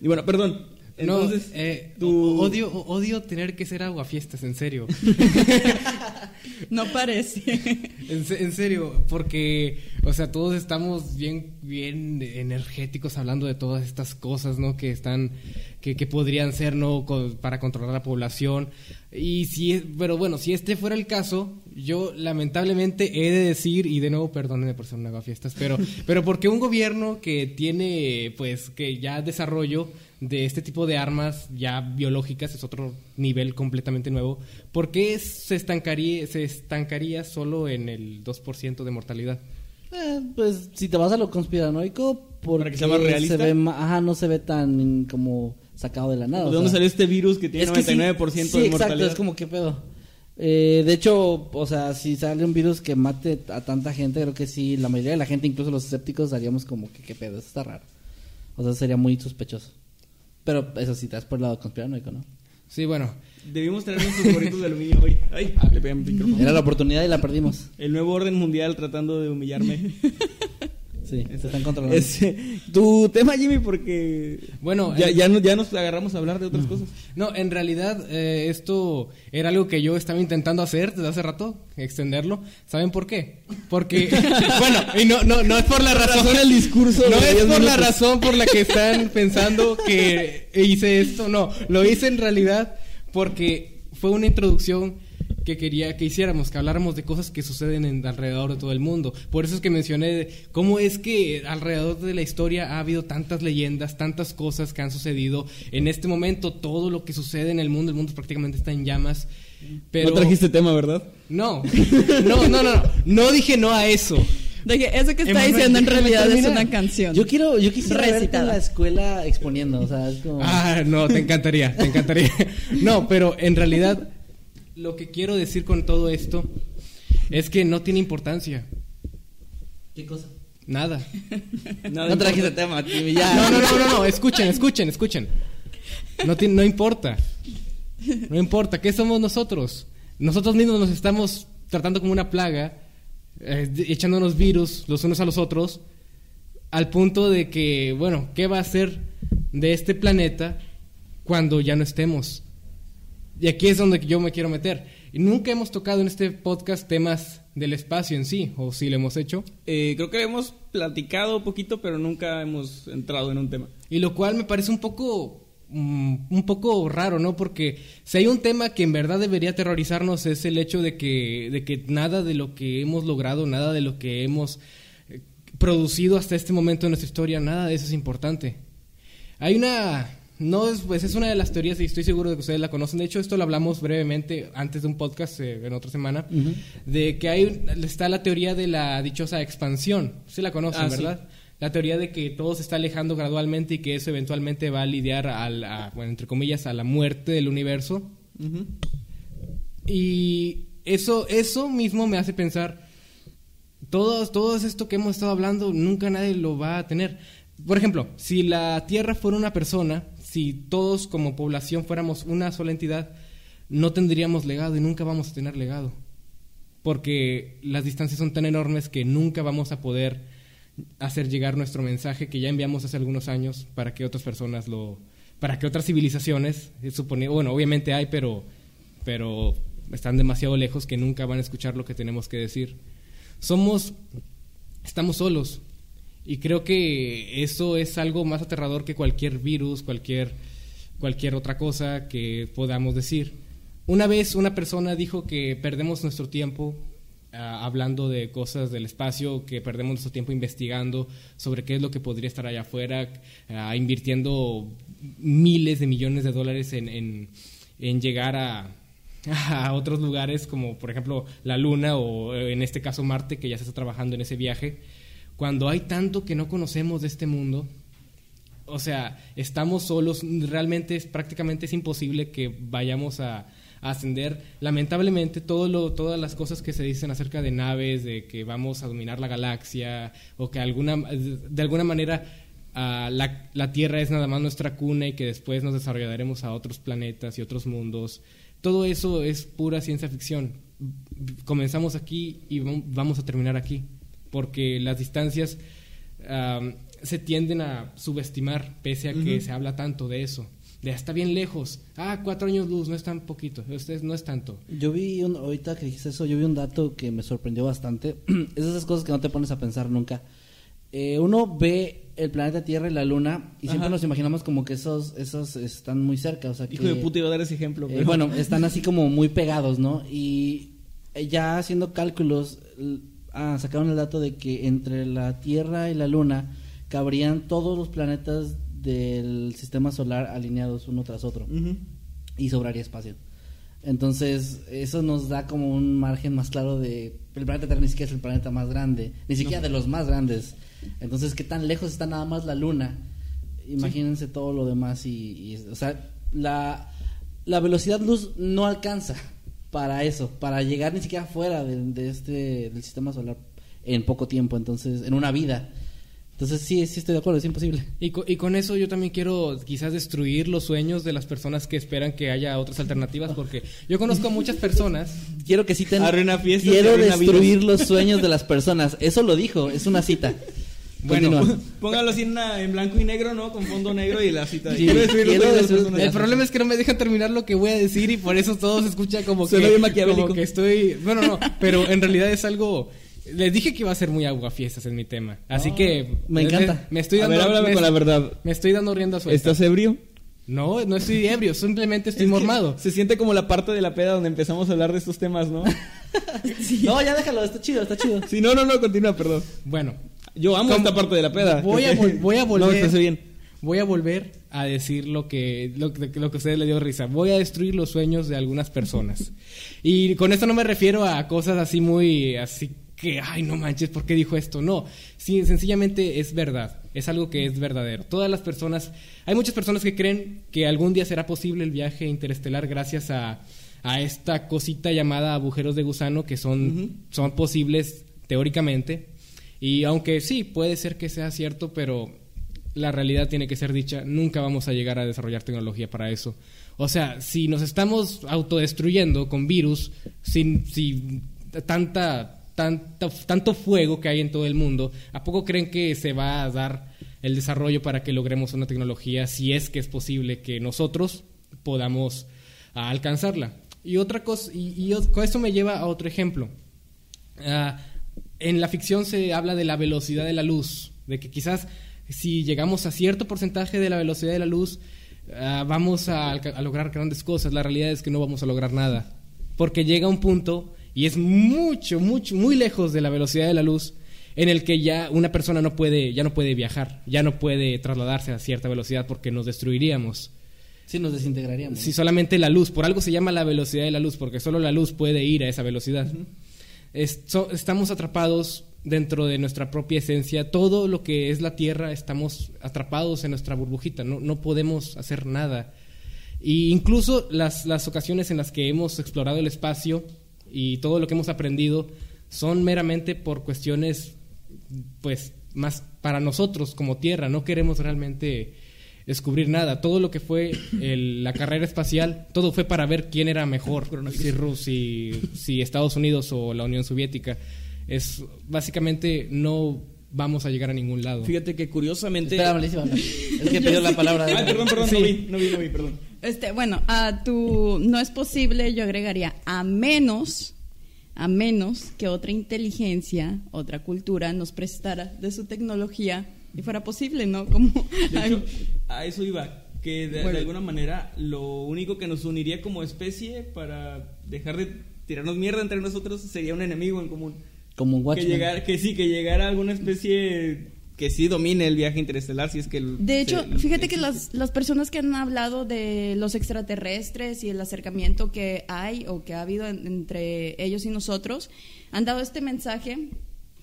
Y bueno, perdón. Entonces, no, eh, odio, odio tener que ser aguafiestas, en serio. No parece. En, se- en serio, porque, o sea, todos estamos bien, bien energéticos hablando de todas estas cosas, ¿no? Que están, que, que podrían ser, ¿no? Para controlar la población. Y si, es- pero bueno, si este fuera el caso, yo lamentablemente he de decir, y de nuevo, perdónenme por ser un aguafiestas, pero, pero porque un gobierno que tiene, pues, que ya desarrollo de este tipo de armas ya biológicas es otro nivel completamente nuevo. ¿Por qué se estancaría, se estancaría solo en el 2% de mortalidad? Eh, pues si te vas a lo conspiranoico, porque Para que sea más realista. se ve ma- ajá, no se ve tan como sacado de la nada. ¿de dónde sea, sale este virus que tiene es que sí, 99% sí, de exacto, mortalidad? es como que pedo. Eh, de hecho, o sea, si sale un virus que mate a tanta gente, creo que sí, la mayoría de la gente, incluso los escépticos, haríamos como que qué pedo, eso está raro. O sea, sería muy sospechoso. Pero eso sí, te das por el lado conspiranoico, ¿no? Sí, bueno, Debimos traer nuestros gorritos de aluminio hoy. Ay, le pegué mi micrófono. Era la oportunidad y la perdimos. El nuevo orden mundial tratando de humillarme. Sí, se están controlando. Este, tu tema, Jimmy, porque Bueno, ya, eh, ya, no- ya nos agarramos a hablar de otras cosas. No, en realidad eh, esto era algo que yo estaba intentando hacer desde hace rato, extenderlo. ¿Saben por qué? Porque, bueno, y no, no, no es por la razón, razón el discurso no es 10 por la razón por la que están pensando que hice esto, no, lo hice en realidad porque fue una introducción que quería que hiciéramos, que habláramos de cosas que suceden en, alrededor de todo el mundo. Por eso es que mencioné cómo es que alrededor de la historia ha habido tantas leyendas, tantas cosas que han sucedido. En este momento, todo lo que sucede en el mundo, el mundo prácticamente está en llamas. Pero... No trajiste tema, ¿verdad? No, no, no, no, no, no dije no a eso. eso que está diciendo en realidad es una canción. Yo quiero, yo quisiera verte en la escuela exponiendo, o sea, es como... Ah, no, te encantaría, te encantaría. No, pero en realidad lo que quiero decir con todo esto es que no tiene importancia. ¿Qué cosa? Nada. no trajiste tema, ya. No, no, no, no, no, escuchen, escuchen, escuchen. No, no importa. No importa, ¿qué somos nosotros? Nosotros mismos nos estamos tratando como una plaga, eh, echándonos virus los unos a los otros, al punto de que, bueno, ¿qué va a ser de este planeta cuando ya no estemos? Y aquí es donde yo me quiero meter. Nunca hemos tocado en este podcast temas del espacio en sí, o si lo hemos hecho. Eh, creo que hemos platicado un poquito, pero nunca hemos entrado en un tema. Y lo cual me parece un poco mm, un poco raro, ¿no? Porque si hay un tema que en verdad debería aterrorizarnos es el hecho de que, de que nada de lo que hemos logrado, nada de lo que hemos eh, producido hasta este momento en nuestra historia, nada de eso es importante. Hay una no es, pues es una de las teorías y estoy seguro de que ustedes la conocen. De hecho, esto lo hablamos brevemente antes de un podcast eh, en otra semana, de que hay está la teoría de la dichosa expansión. Sí la conocen, ah, ¿verdad? La teoría de que todo se está alejando gradualmente y que eso eventualmente va a lidiar a, bueno, entre comillas, a la muerte del universo. Y eso, eso mismo me hace pensar, todo, todo esto que hemos estado hablando, nunca nadie lo va a tener. Por ejemplo, si la Tierra fuera una persona, si todos como población fuéramos una sola entidad, no tendríamos legado y nunca vamos a tener legado. Porque las distancias son tan enormes que nunca vamos a poder hacer llegar nuestro mensaje que ya enviamos hace algunos años para que otras personas lo para que otras civilizaciones eh, supone, bueno obviamente hay pero pero están demasiado lejos que nunca van a escuchar lo que tenemos que decir somos estamos solos y creo que eso es algo más aterrador que cualquier virus, cualquier, cualquier otra cosa que podamos decir. Una vez una persona dijo que perdemos nuestro tiempo ah, hablando de cosas del espacio, que perdemos nuestro tiempo investigando sobre qué es lo que podría estar allá afuera, ah, invirtiendo miles de millones de dólares en, en, llegar a, a otros lugares como por ejemplo la Luna o en este caso Marte, que ya se está trabajando en ese viaje cuando hay tanto que no conocemos de este mundo, o sea, estamos solos, realmente es prácticamente es imposible que vayamos a, ascender. Lamentablemente, todo lo, todas las cosas que se dicen acerca de naves, de que vamos a dominar la galaxia, o que alguna, de alguna manera ah, la, la, Tierra es nada más nuestra cuna y que después nos desarrollaremos a otros planetas y otros mundos, todo eso es pura ciencia ficción. Comenzamos aquí y vamos a terminar aquí porque las distancias se tienden a subestimar, pese a que se habla tanto de eso. De está bien lejos. Ah, cuatro años luz, no es tan poquito. Ustedes no es tanto. Yo vi, un, ahorita que dijiste eso, yo vi un dato que me sorprendió bastante. es esas cosas que no te pones a pensar nunca. Eh, uno ve el planeta Tierra y la Luna y siempre nos imaginamos como que esos esos están muy cerca. O sea, Hijo de puta, iba a dar ese ejemplo. Eh, bueno, están así como muy pegados, ¿no? Y ya haciendo cálculos, ah, sacaron el dato de que entre la Tierra y la Luna cabrían todos los planetas del sistema solar alineados uno tras otro y sobraría espacio. Entonces, eso nos da como un margen más claro de el planeta Tierra ni siquiera es el planeta más grande, ni siquiera de los más grandes. Entonces, ¿qué tan lejos está nada más la Luna? Imagínense todo lo demás y, o sea, la, la velocidad luz no alcanza para eso, para llegar ni siquiera fuera de, este del sistema solar en poco tiempo, entonces en una vida. Entonces sí, sí estoy de acuerdo, es imposible. Y con, y con eso yo también quiero quizás destruir los sueños de las personas que esperan que haya otras alternativas, porque yo conozco a muchas personas. Quiero que citen. quiero destruir los sueños de las personas. Eso lo dijo, es una cita. Bueno, póngalo así en, blanco y negro, ¿no? Con fondo negro y la cita. el problema es que no me dejan terminar lo que voy a decir y por eso todo se escucha como que, como que estoy... Bueno, no, pero en realidad es algo... Les dije que iba a ser muy aguafiestas en mi tema. Así que... Me encanta. Me, estoy dando... con la verdad. Me estoy dando rienda suelta. ¿Estás ebrio? No, no estoy ebrio, simplemente estoy Es mormado. Se siente como la parte de la peda donde empezamos a hablar de estos temas, ¿no? No, ya déjalo, está chido, está chido. sí, no, no, no, continúa, perdón. Bueno, Yo amo ¿Cómo? esta parte de la peda. Voy a, vol- voy a volver. bien. Voy a volver a decir lo que, lo, que- lo que a ustedes les dio risa. Voy a destruir los sueños de algunas personas. Y con esto no me refiero a cosas así muy, así que, ay, no manches, ¿por qué dijo esto? No, sí, sencillamente es verdad. Es algo que es verdadero. Todas las personas, hay muchas personas que creen que algún día será posible el viaje interestelar gracias a, a esta cosita llamada agujeros de gusano que son, son posibles teóricamente. Y aunque sí, puede ser que sea cierto, pero la realidad tiene que ser dicha, nunca vamos a llegar a desarrollar tecnología para eso. O sea, si nos estamos autodestruyendo con virus, sin, sin tanta, tanta, tanto fuego que hay en todo el mundo, ¿a poco creen que se va a dar el desarrollo para que logremos una tecnología si es que es posible que nosotros podamos ah, alcanzarla? Y otra cosa, y, con esto me lleva a otro ejemplo. Ah, en la ficción se habla de la velocidad de la luz, de que quizás si llegamos a cierto porcentaje de la velocidad de la luz, ah, vamos a, lograr grandes cosas. La realidad es que no vamos a lograr nada, porque llega un punto, y es mucho, mucho, muy lejos de la velocidad de la luz, en el que ya una persona no puede, ya no puede viajar, ya no puede trasladarse a cierta velocidad porque nos destruiríamos. Sí, nos desintegraríamos. Si solamente la luz, por algo se llama la velocidad de la luz, porque solo la luz puede ir a esa velocidad. Estamos atrapados dentro de nuestra propia esencia. Todo lo que es la Tierra, estamos atrapados en nuestra burbujita, no, no podemos hacer nada. Y incluso las, las ocasiones en las que hemos explorado el espacio y todo lo que hemos aprendido son meramente por cuestiones, pues, más para nosotros como Tierra. No queremos realmente descubrir nada. Todo lo que fue el- la carrera espacial, todo fue para ver quién era mejor, si, Rus- si, si Estados Unidos o la Unión Soviética. Es básicamente no vamos a llegar a ningún lado. Fíjate que curiosamente. Es que pidió la palabra. Ay, perdón, perdón, no vi, no vi, no vi, perdón. Este, bueno, a tu no es posible, yo agregaría a menos, a menos que otra inteligencia, otra cultura nos prestara de su tecnología y fuera posible, ¿no? Como De hecho, a eso iba. Que de, alguna manera lo único que nos uniría como especie para dejar de tirarnos mierda entre nosotros sería un enemigo en común. Como un Que, Watchmen. llegar, que sí, que llegara alguna especie que sí domine el viaje interestelar, si es que... el- De hecho, se- fíjate que las, las personas que han hablado de los extraterrestres y el acercamiento que hay o que ha habido en- entre ellos y nosotros han dado este mensaje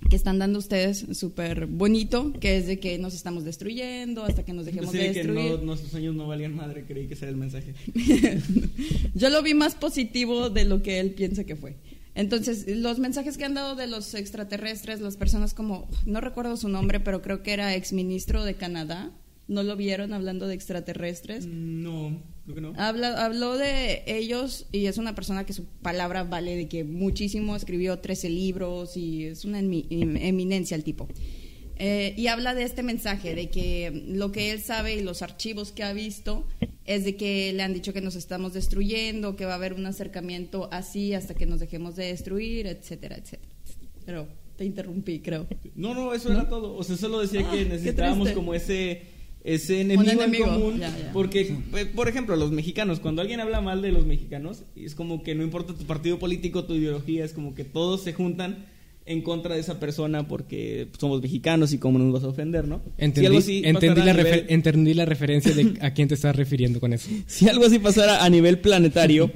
que están dando ustedes súper bonito, que es de que nos estamos destruyendo hasta que nos dejemos Pensé de que destruir. no- nuestros sueños no valían madre, creí que ese era el mensaje. Yo lo vi más positivo de lo que él piensa que fue. Entonces, los mensajes que han dado de los extraterrestres, las personas como, no recuerdo su nombre, pero creo que era exministro de Canadá, ¿no lo vieron hablando de extraterrestres? No, creo que no. Habla, habló de ellos y es una persona que su palabra vale de que muchísimo, escribió 13 libros y es una em- eminencia el tipo. Eh, y habla de este mensaje, de que lo que él sabe y los archivos que ha visto es de que le han dicho que nos estamos destruyendo, que va a haber un acercamiento así hasta que nos dejemos de destruir, etcétera, etcétera. Pero te interrumpí, creo. No, no, eso era todo. O sea, solo decía Ah, que necesitábamos como ese ese enemigo, enemigo, en común. ya, ya. Porque, eh, por ejemplo, los mexicanos, cuando alguien habla mal de los mexicanos, es como que no importa tu partido político, tu ideología, es como que todos se juntan en contra de esa persona porque somos mexicanos y cómo nos vas a ofender, ¿no? Entendí, si algo así entendí, la a refer- nivel- entendí la referencia de a quién te estás refiriendo con eso. si algo así pasara a nivel planetario,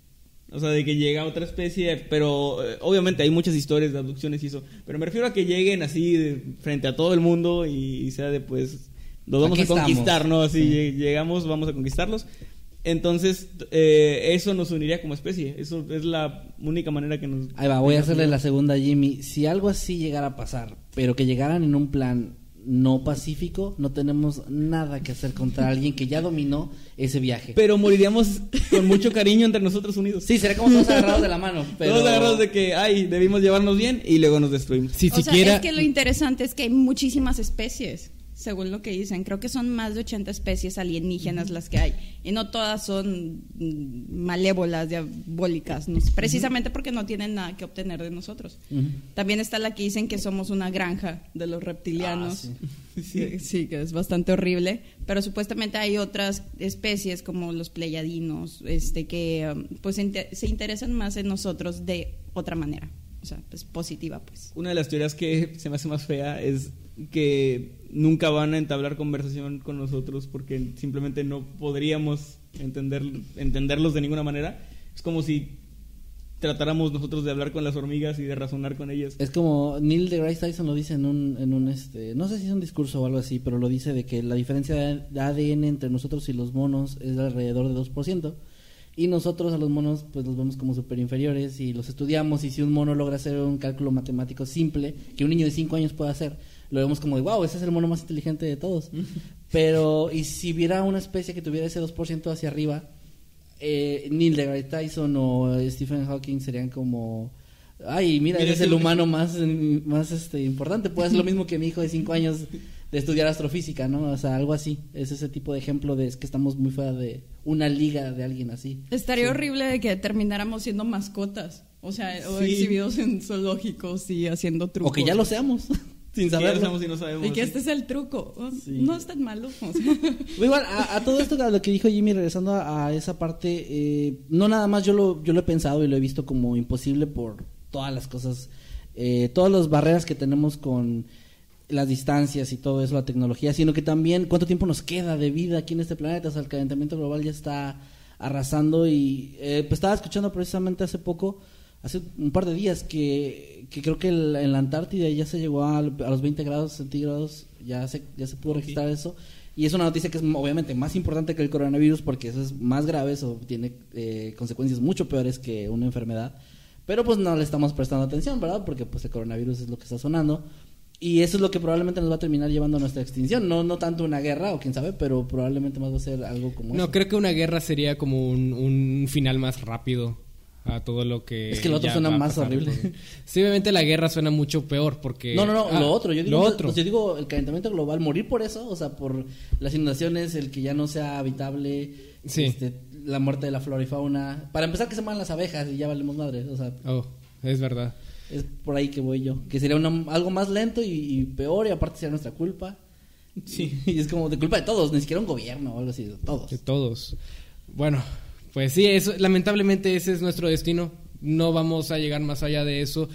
o sea, de que llega otra especie, pero eh, obviamente hay muchas historias de abducciones y eso, pero me refiero a que lleguen así de- frente a todo el mundo y, y sea de pues, los vamos Aquí a conquistar, estamos. ¿no? Así lle- llegamos, vamos a conquistarlos. Entonces, eh, eso nos uniría como especie, eso es la única manera que nos... Ahí va, voy a hacerle la segunda a Jimmy. Si algo así llegara a pasar, pero que llegaran en un plan no pacífico, no tenemos nada que hacer contra alguien que ya dominó ese viaje. Pero moriríamos con mucho cariño entre nosotros unidos. Sí, sería como todos agarrados de la mano, pero... Todos agarrados de que, ay, debimos llevarnos bien y luego nos destruimos. Si o sea, siquiera es que lo interesante es que hay muchísimas especies. Según lo que dicen. Creo que son más de 80 especies alienígenas las que hay. Y no todas son mm, malévolas, diabólicas, no precisamente porque no tienen nada que obtener de nosotros. También está la que dicen que somos una granja de los reptilianos. Ah, sí. sí, que es bastante horrible. Pero supuestamente hay otras especies como los pleyadinos, este, que um, pues se interesan más en nosotros de otra manera. O sea, pues positiva, pues. Una de las teorías que se me hace más fea es que nunca van a entablar conversación con nosotros porque simplemente no podríamos entender, entenderlos de ninguna manera. Es como si tratáramos nosotros de hablar con las hormigas y de razonar con ellas. Es como Neil deGrasse Tyson lo dice en un, en un este, no sé si es un discurso o algo así, pero lo dice de que la diferencia de ADN entre nosotros y los monos es alrededor de 2%. Y nosotros a los monos pues los vemos como super inferiores y los estudiamos y si un mono logra hacer un cálculo matemático simple que un niño de 5 años puede hacer, lo vemos como de wow, ese es el mono más inteligente de todos. Pero y si hubiera una especie que tuviera ese 2% hacia arriba, eh, Neil deGrasse Tyson o Stephen Hawking serían como ay mira, Mira, ese es ese- el humano más más este importante puede hacer lo mismo que mi hijo de 5 años de estudiar astrofísica no o sea algo así es ese tipo de ejemplo de es que estamos muy fuera de una liga de alguien así Estaría horrible de que termináramos siendo mascotas. O sea, o Sí. exhibidos en zoológicos y haciendo trucos. o que ya lo seamos sin sabemos y no sabemos. Y que sí. este es el truco. Oh, Sí. No es tan malo. o sea. Igual, a, a todo esto, a lo que dijo Jimmy, regresando a, a esa parte, eh, no nada más yo lo, yo lo he pensado y lo he visto como imposible por todas las cosas, eh, todas las barreras que tenemos con las distancias y todo eso, la tecnología, sino que también cuánto tiempo nos queda de vida aquí en este planeta, o sea, el calentamiento global ya está arrasando y eh, pues estaba escuchando precisamente hace poco, hace un par de días, que, que creo que el- en la Antártida ya se llegó a, a los 20 grados centígrados, ya se, ya se pudo registrar eso. Y es una noticia que es obviamente más importante que el coronavirus porque eso es más grave, eso tiene eh, consecuencias mucho peores que una enfermedad. Pero pues no le estamos prestando atención, ¿verdad? Porque pues el coronavirus es lo que está sonando. Y eso es lo que probablemente nos va a terminar llevando a nuestra extinción. No, no tanto una guerra o quién sabe, pero probablemente más va a ser algo como No, eso. creo que una guerra sería como un, un final más rápido a todo lo que. Es que lo otro suena más horrible. Sí, obviamente la guerra suena mucho peor porque. No, no, no, Ah, lo otro. Yo digo, lo otro. pues, yo digo el calentamiento global, morir por eso, o sea, por las inundaciones, el que ya no sea habitable, Sí. este, la muerte de la flora y fauna. Para empezar, que se mueran las abejas y ya valemos madre. O sea, Oh, es verdad. es por ahí que voy yo. Que sería una- algo más lento y, y peor, y aparte sería nuestra culpa. Sí. Y es como de culpa de todos, ni siquiera un gobierno o algo así, de todos. De todos. Bueno, pues sí, eso, lamentablemente ese es nuestro destino. No vamos a llegar más allá de eso.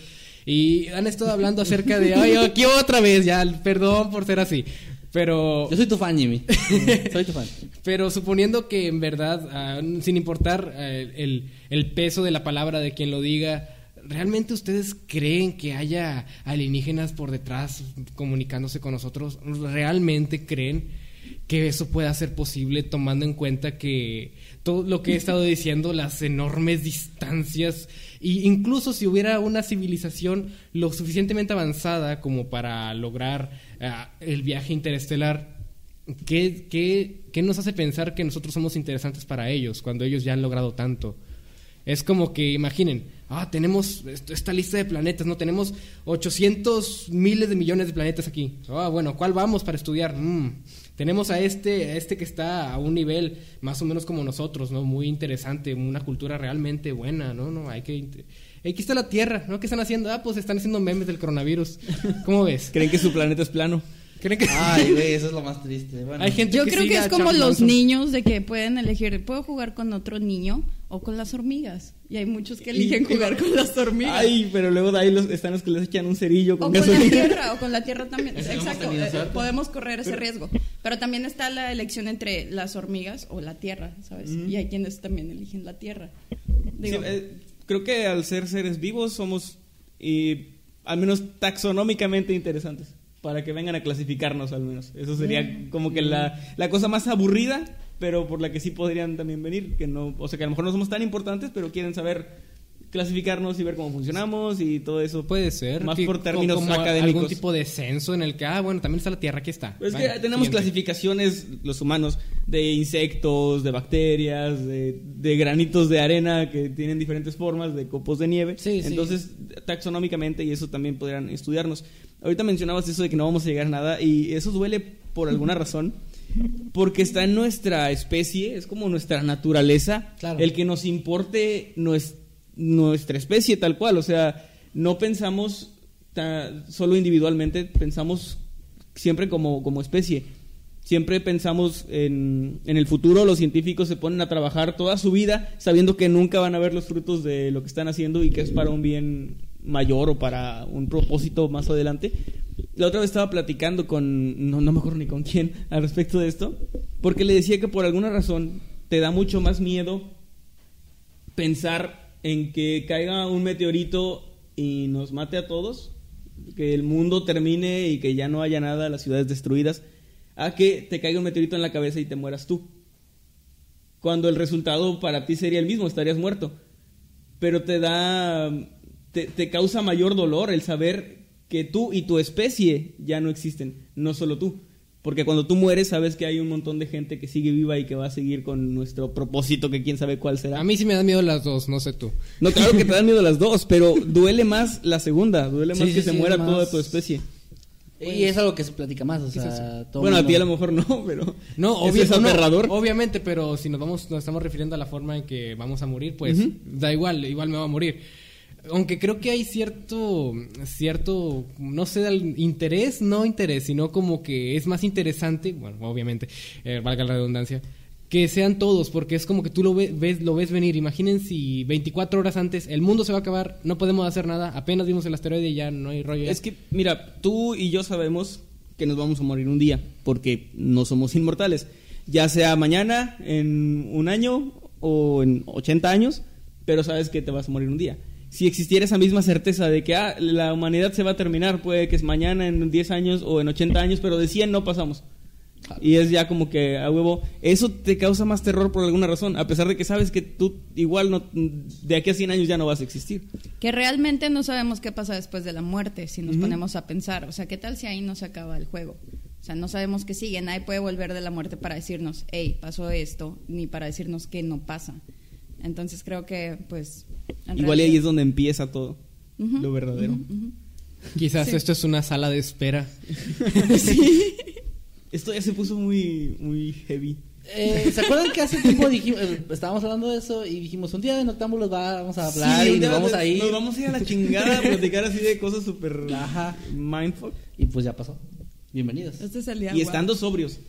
Y han estado hablando acerca de, ay, aquí otra vez, ya, perdón por ser así. Pero, Yo soy tu fan, Jimmy. soy tu fan. pero suponiendo que en verdad, ah, sin importar ah, el, el peso de la palabra de quien lo diga, ¿realmente ustedes creen que haya alienígenas por detrás comunicándose con nosotros? ¿Realmente creen que eso pueda ser posible tomando en cuenta que todo lo que he estado diciendo, las enormes distancias, e incluso si hubiera una civilización lo suficientemente avanzada como para lograr ah, el viaje interestelar, ¿qué, nos hace pensar que nosotros somos interesantes para ellos cuando ellos ya han logrado tanto? Es como que imaginen, ah, tenemos est- esta lista de planetas, ¿no? Tenemos 800 miles de millones de planetas aquí. Ah, bueno, ¿cuál vamos para estudiar? Mm, tenemos a este, a este que está a un nivel más o menos como nosotros, ¿no? Muy interesante, una cultura realmente buena, ¿no? No, hay que... Aquí está la Tierra, ¿no? ¿Qué están haciendo? Ah, pues están haciendo memes del coronavirus. ¿Cómo ves? Creen que su planeta es plano. ¿Creen que...? Ay, güey, eso es lo más triste. Bueno, Hay gente Yo que creo que es como Charles los Manson. niños de que pueden elegir, puedo jugar con otro niño o con las hormigas. Y hay muchos que eligen Y- jugar con las hormigas. Ay, pero luego de ahí los, están los que les echan un cerillo O con con la tierra, o con la tierra también. Exacto, eh, podemos correr ese riesgo. Pero también está la elección entre las hormigas o la tierra, ¿sabes? Y hay quienes también eligen la tierra. Digo, Sí, eh, creo que al ser seres vivos somos, y al menos taxonómicamente interesantes, para que vengan a clasificarnos al menos. Eso sería como que la, la cosa más aburrida, pero por la que sí podrían también venir, que no, o sea que a lo mejor no somos tan importantes, pero quieren saber clasificarnos y ver cómo funcionamos y todo eso. Puede ser. Más que por términos como académicos. algún tipo de censo en el que, ah, bueno, también está la Tierra, aquí está. Pues es Vale, que tenemos siguiente. clasificaciones, los humanos, de insectos, de bacterias, de, de granitos de arena que tienen diferentes formas, de copos de nieve. Sí, sí. Entonces, taxonómicamente, y eso también podrían estudiarnos. Ahorita mencionabas eso de que no vamos a llegar a nada, y eso duele por alguna razón. Porque está en nuestra especie, es como nuestra naturaleza, Claro. el que nos importe nues- nuestra especie tal cual. O sea, no pensamos ta- solo individualmente, pensamos siempre como, como especie. Siempre pensamos en, en el futuro, los científicos se ponen a trabajar toda su vida sabiendo que nunca van a ver los frutos de lo que están haciendo y que es para un bien mayor o para un propósito más adelante. La otra vez estaba platicando con, no, no me acuerdo ni con quién, al respecto de esto, porque le decía que por alguna razón te da mucho más miedo pensar en que caiga un meteorito y nos mate a todos, que el mundo termine y que ya no haya nada, las ciudades destruidas, a que te caiga un meteorito en la cabeza y te mueras tú. Cuando el resultado para ti sería el mismo, estarías muerto. Pero te da, te, te causa mayor dolor el saber que tú y tu especie ya no existen, no solo tú. Porque cuando tú mueres sabes que hay un montón de gente que sigue viva y que va a seguir con nuestro propósito, que quién sabe cuál será. A mí sí me dan miedo las dos, no sé tú. No, claro que te dan miedo las dos, pero duele más la segunda, duele más sí, que sí, se muera más- toda tu especie. y es algo que se platica más, o sea, todo bueno, a ti a lo mejor no, pero No, obvio- es no, aterrador. obviamente, pero si nos vamos, nos estamos refiriendo a la forma en que vamos a morir, pues da igual, igual me va a morir. Aunque creo que hay cierto, cierto, no sé, interés, no interés, sino como que es más interesante, bueno, obviamente, eh, valga la redundancia, que sean todos, porque es como que tú lo ve- ves, lo ves venir. Imaginen si 24 horas antes el mundo se va a acabar, no podemos hacer nada, apenas vimos el asteroide y ya no hay rollo. Es que, mira, tú y yo sabemos que nos vamos a morir un día, porque no somos inmortales. Ya sea mañana, en un año o en 80 años, pero sabes que te vas a morir un día. Si existiera esa misma certeza de que ah, la humanidad se va a terminar, puede que es mañana, en 10 años o en 80 años, pero de 100 no pasamos. Y es ya como que a huevo. Eso te causa más terror por alguna razón, a pesar de que sabes que tú igual no, de aquí a 100 años ya no vas a existir. Que realmente no sabemos qué pasa después de la muerte, si nos ponemos a pensar. O sea, ¿qué tal si ahí no se acaba el juego? O sea, no sabemos qué sigue. Nadie puede volver de la muerte para decirnos, hey, pasó esto, ni para decirnos que no pasa. Entonces creo que, pues. en Igual y ahí realidad- es donde empieza todo, Ujú, lo verdadero. ujú, ujú. Quizás sí. esto es una sala de espera. Esto ya se puso muy, muy heavy. Eh, ¿Se acuerdan que hace tiempo dijimos, eh, estábamos hablando de eso y dijimos, un día de Noctámbulos va- vamos a hablar Sí, y nos vamos de- a ir? Nos vamos a ir a la chingada a platicar así de cosas súper Ajá. mindfuck. Y pues ya pasó. Bienvenidos. Este es el día. Y estando sobrios.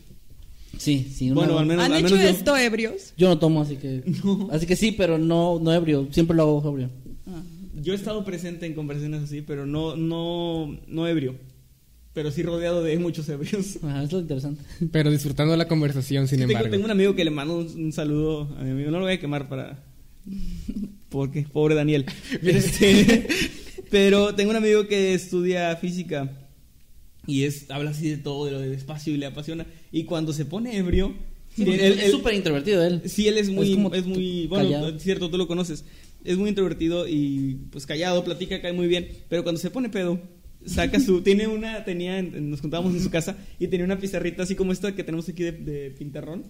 Sí, sí. una- Bueno, al menos, ¿Han al hecho menos yo- esto ebrios? Yo no tomo, así que... Así que sí, pero no, no ebrio. Siempre lo hago ebrio. Ah. Yo he estado presente en conversaciones así, pero no, no, no ebrio. Pero sí rodeado de muchos ebrios. Ajá, es lo interesante. Pero disfrutando la conversación, sin tengo, embargo. tengo un amigo que le mando un, un saludo a mi amigo. No lo voy a quemar para. Porque, pobre Daniel. Este, pero tengo un amigo que estudia física y es habla así de todo, de lo del espacio y le apasiona. Y cuando se pone ebrio. Sí, él- es súper introvertido él. Sí, él es muy, Es muy, bueno, callado. es cierto, tú lo conoces. Es muy introvertido y pues callado, platica, cae muy bien, pero cuando se pone pedo, saca su, tiene una, tenía, en- nos juntábamos en su casa y tenía una pizarrita así como esta que tenemos aquí de, de pintarrón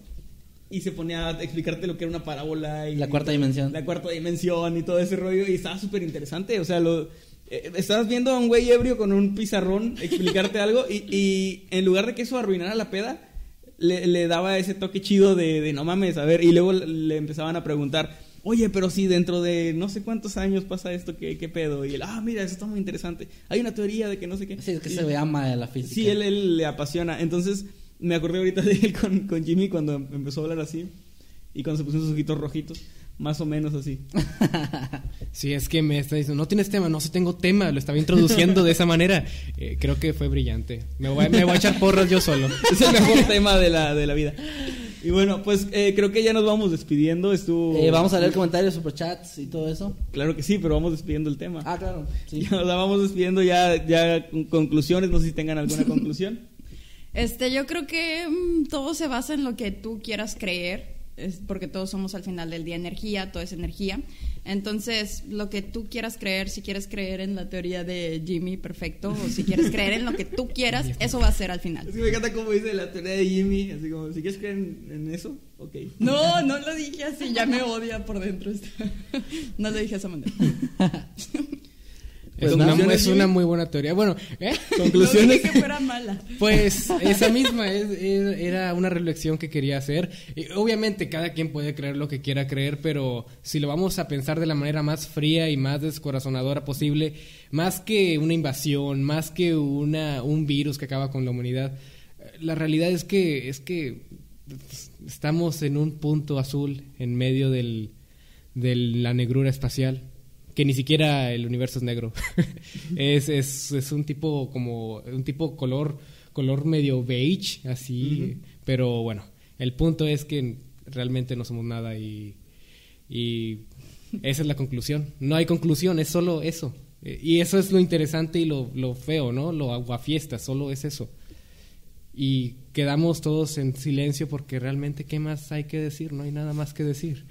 y se ponía a explicarte lo que era una parábola y La cuarta dimensión. la cuarta dimensión y todo ese rollo y estaba súper interesante, o sea, lo estabas viendo a un güey ebrio con un pizarrón explicarte algo y, y en lugar de que eso arruinara la peda, le, le daba ese toque chido de, de no mames, a ver, y luego le empezaban a preguntar, oye, pero si dentro de no sé cuántos años pasa esto, ¿qué, qué pedo? Y él, ah, mira, eso está muy interesante. Hay una teoría de que no sé qué. Sí, es que Y- se ve ama de la física. Sí, él, él le apasiona. Entonces, me acordé ahorita de él con, con Jimmy cuando empezó a hablar así. Y cuando se puso sus ojitos rojitos. Más o menos así. Sí, es que me está diciendo, no tienes tema, no, sí tengo tema, lo estaba introduciendo de esa manera. Eh, creo que fue brillante. Me voy, a- me voy a echar porras yo solo. Es el mejor tema de la, de la vida. Y bueno, pues eh, creo que ya nos vamos despidiendo. Estuvo. Eh, vamos a leer comentarios, superchats y todo eso. Claro que sí, pero vamos despidiendo el tema. Ah, claro. Sí. Ya, o sea, vamos despidiendo ya, ya con conclusiones. No sé si tengan alguna conclusión. Este, yo creo que mm, todo se basa en lo que tú quieras creer, es porque todos somos al final del día energía, todo es energía. Entonces, lo que tú quieras creer, si quieres creer en la teoría de Jimmy, perfecto, o si quieres creer en lo que tú quieras, eso va a ser al final. Es que me encanta cómo dice la teoría de Jimmy. Así como, si quieres creer en, en eso, ok. No, no lo dije así, ya me odia por dentro. No lo dije de esa manera. Es, Pues, una, ¿conclusiones, es una muy buena teoría. Bueno, ¿eh? Conclusiones. No dije que fuera mala. Pues esa misma es- es- era una reflexión que quería hacer. Y obviamente cada quien puede creer lo que quiera creer, pero si lo vamos a pensar de la manera más fría y más descorazonadora posible, más que una invasión, más que una, un virus que acaba con la humanidad, eh, la realidad es que, es que estamos en un punto azul en medio del, de la negrura espacial que ni siquiera el universo es negro. es, es, es un tipo como un tipo color color medio beige así, pero bueno, el punto es que realmente no somos nada y y esa es la conclusión. No hay conclusión, es solo eso. Eh, Y eso es lo interesante y lo, lo feo, ¿no? Lo aguafiesta, solo es eso. Y quedamos todos en silencio porque realmente, ¿qué más hay que decir? No hay nada más que decir.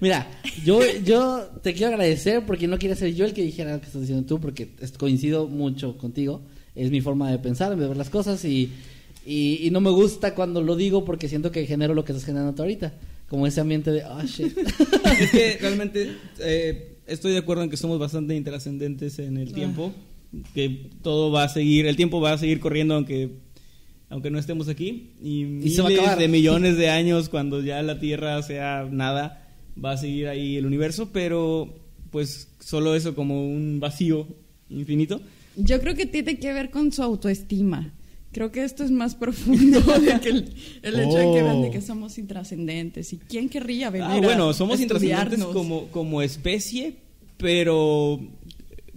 Mira, yo, yo te quiero agradecer porque no quería ser yo el que dijera lo que estás diciendo tú, porque coincido mucho contigo. Es mi forma de pensar, de ver las cosas y, y, y no me gusta cuando lo digo porque siento que genero lo que estás generando tú ahorita. Como ese ambiente de, oh shit. es que realmente eh, estoy de acuerdo en que somos bastante intrascendentes en el tiempo, que todo va a seguir, el tiempo va a seguir corriendo aunque aunque no estemos aquí y, Y se va a miles acabar. de millones de años cuando ya la Tierra sea nada va a seguir ahí el universo, pero pues solo eso como un vacío infinito. Yo creo que tiene que ver con su autoestima. Creo que esto es más profundo de que el, el hecho de que de que somos intrascendentes. ¿Y quién querría venir Ah, bueno, a somos intrascendentes como, como especie, pero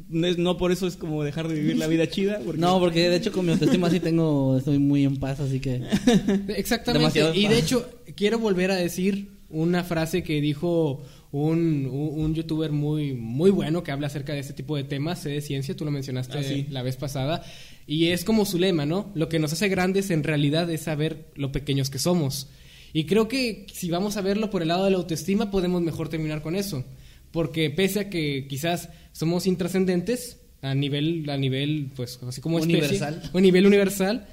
no, es- no por eso es como dejar de vivir la vida chida. Porque No, porque de hecho con mi autoestima sí tengo, estoy muy en paz, así que... Exactamente. Demasiado y de hecho, quiero volver a decir una frase que dijo un, un, un youtuber muy, muy bueno que habla acerca de este tipo de temas, sé de ciencia, tú lo mencionaste Ah, sí. la vez pasada, y es como su lema, ¿no? Lo que nos hace grandes en realidad es saber lo pequeños que somos. Y creo que si vamos a verlo por el lado de la autoestima, podemos mejor terminar con eso. Porque pese a que quizás somos intrascendentes a nivel, a nivel, pues así como especie, Universal. o a nivel universal,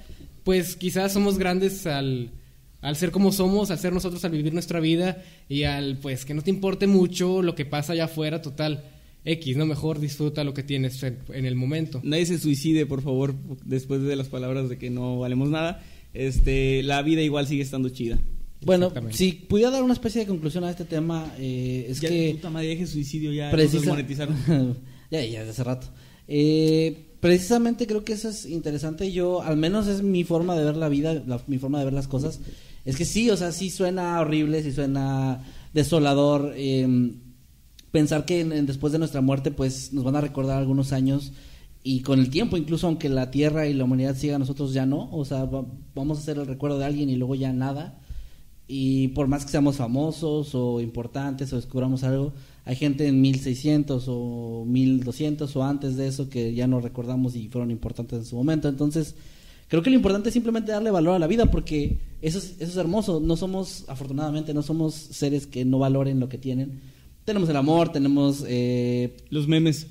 pues quizás somos grandes al, al ser como somos, al ser nosotros, al vivir nuestra vida y al pues que no te importe mucho lo que pasa allá afuera, total. X, no mejor disfruta lo que tienes en, en el momento. Nadie se suicide, por favor, después de las palabras de que no valemos nada. Este, la vida igual sigue estando chida. Bueno, si pudiera dar una especie de conclusión a este tema, eh, es ya, que... puta madre, deje suicidio ya. Desmonetizaron. ya, ya, desde hace rato. Eh, precisamente creo que eso es interesante. Yo, al menos es mi forma de ver la vida, la- mi forma de ver las cosas. Es que sí, o sea, sí suena horrible, sí suena desolador. eh, pensar que en- después de nuestra muerte, pues nos van a recordar algunos años y con el tiempo, incluso aunque la Tierra y la humanidad sigan, nosotros ya no. O sea, va- vamos a hacer el recuerdo de alguien y luego ya nada. Y por más que seamos famosos o importantes o descubramos algo, hay gente en 1600 o 1200 o antes de eso que ya no recordamos y fueron importantes en su momento. Entonces, creo que lo importante es simplemente darle valor a la vida porque eso es, eso es hermoso. No somos, afortunadamente, no somos seres que no valoren lo que tienen. Tenemos el amor, tenemos eh, Los memes,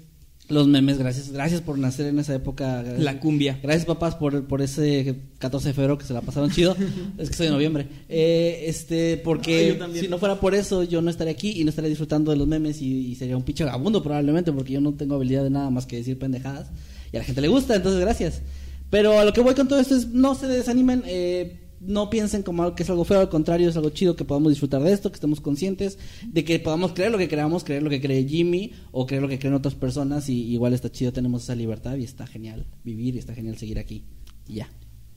los memes. Gracias, gracias por nacer en esa época. la cumbia. Gracias papás por, por ese 14 de febrero que se la pasaron chido. es que soy de noviembre. Eh, este, porque si no fuera por eso yo no estaría aquí y no estaría disfrutando de los memes y, y sería un pinche vagabundo probablemente porque yo no tengo habilidad de nada más que decir pendejadas y a la gente le gusta, entonces gracias. Pero a lo que voy con todo esto es no se desanimen, eh, no piensen como algo que es algo feo, al contrario es algo chido que podamos disfrutar de esto, que estemos conscientes de que podamos creer lo que creamos, creer lo que cree Jimmy o creer lo que creen otras personas y igual está chido, tenemos esa libertad y está genial vivir y está genial seguir aquí. Y ya.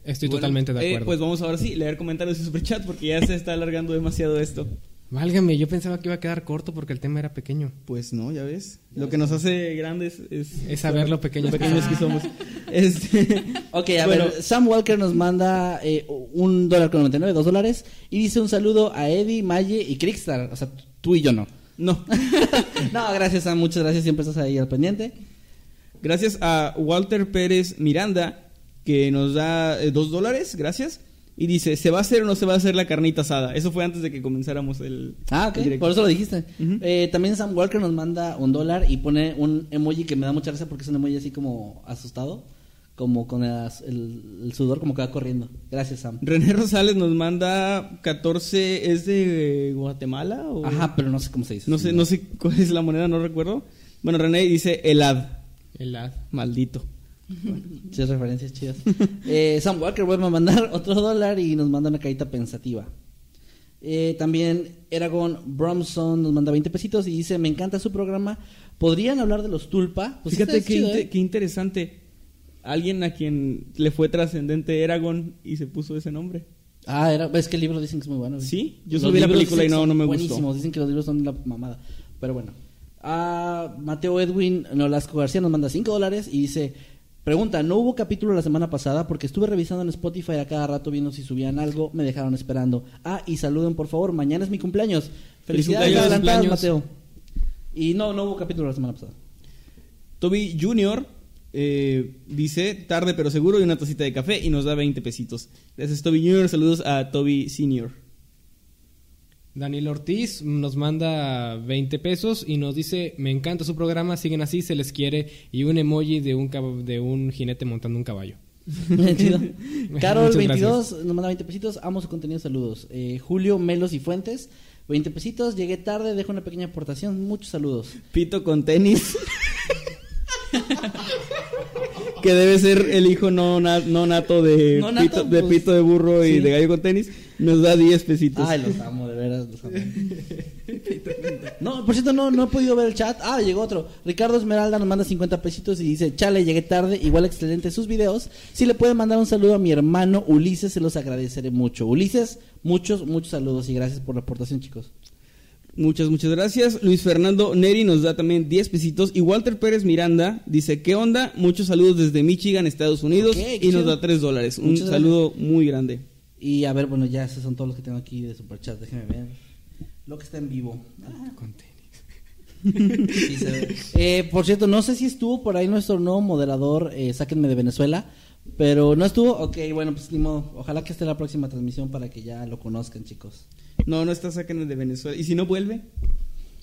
Estoy Bueno, totalmente de eh, acuerdo. pues vamos ahora sí, leer comentarios y superchat porque ya se está alargando demasiado esto. Válgame, yo pensaba que iba a quedar corto porque el tema era pequeño. Pues no, ya ves. Lo que nos hace grandes es, Es saber lo pequeños que pequeños que somos. Este, Ok, a bueno, ver, Sam Walker nos manda eh, un dólar con 99, dos dólares, y dice un saludo a Eddie, Maye y Crickstar. O sea, tú y yo no. No. no, gracias Sam, muchas gracias, siempre estás ahí al pendiente. Gracias a Walter Pérez Miranda, que nos da eh, dos dólares, gracias. Y dice, ¿se va a hacer o no se va a hacer la carnita asada? Eso fue antes de que comenzáramos el, Ah, ok, por eso lo dijiste. Eh, también Sam Walker nos manda un dólar y pone un emoji que me da mucha gracia porque es un emoji así como asustado, como con el, el- el sudor como que va corriendo. Gracias Sam. René Rosales nos manda 14, ¿es de Guatemala? O? Ajá, pero no sé cómo se dice. No sé, no sé cuál es la moneda, no recuerdo. Bueno, René dice Elad. El ad. Maldito. Sí, referencias chidas. Eh, Sam Walker vuelve a mandar otro dólar y nos manda una carita pensativa. Eh, también Eragon Bromson nos manda 20 pesitos y dice, me encanta su programa. ¿Podrían hablar de los tulpa? Pues Fíjate qué, chido, ¿eh? qué interesante. Alguien a quien le fue trascendente Eragon y se puso ese nombre. Ah, era, es que el libro dicen que es muy bueno. Sí, yo vi la película y no, no me gustó. Buenísimos, dicen que los libros son la mamada. Pero bueno. Ah, Mateo Edwin Nolasco García nos manda 5 dólares y dice, pregunta, ¿no hubo capítulo la semana pasada? Porque estuve revisando en Spotify a cada rato viendo si subían algo, me dejaron esperando. Ah, y saluden por favor, mañana es mi cumpleaños. Felicidades adelantadas, cumpleaños. Mateo. Y no, no hubo capítulo la semana pasada. Toby Jr. eh, dice tarde pero seguro y una tacita de café y nos da 20 pesitos. Gracias Toby Jr. Saludos a Toby Sr. Daniel Ortiz nos manda 20 pesos y nos dice, me encanta su programa, siguen así, se les quiere, y un emoji de un, cab- de un jinete montando un caballo. Chido. Carol Muchas 22 nos manda 20 pesitos, amo su contenido, saludos. Eh, Julio Melos y Fuentes, 20 pesitos, llegué tarde, dejo una pequeña aportación, muchos saludos. Pito con tenis. que debe ser el hijo no, na- no nato de, No nato, pito, de pues, pito de burro y sí. de gallo con tenis. Nos da 10 pesitos. Ay, los amo, de veras, los amo. No, por cierto, no, no he podido ver el chat. Ah, llegó otro. Ricardo Esmeralda nos manda 50 pesitos y dice, chale, llegué tarde, igual excelente sus videos. Si le pueden mandar un saludo a mi hermano Ulises, se los agradeceré mucho. Ulises, muchos, muchos saludos y gracias por la aportación, chicos. Muchas, muchas gracias. Luis Fernando Neri nos da también 10 pesitos. Y Walter Pérez Miranda dice, ¿qué onda? Muchos saludos desde Michigan, Estados Unidos. Y nos chido. da 3 dólares. Un Muchas saludo muy grande. Y a ver, bueno, ya esos son todos los que tengo aquí de superchat. Déjenme ver. Lo que está en vivo. Ah, Con tenis. sí se ve. Eh, por cierto, no sé si estuvo por ahí nuestro nuevo moderador, eh, Sáquenme de Venezuela. Pero no estuvo. Ok, bueno, pues ni modo. Ojalá que esté la próxima transmisión para que ya lo conozcan, chicos. No, no está sacando de Venezuela. ¿Y si no vuelve?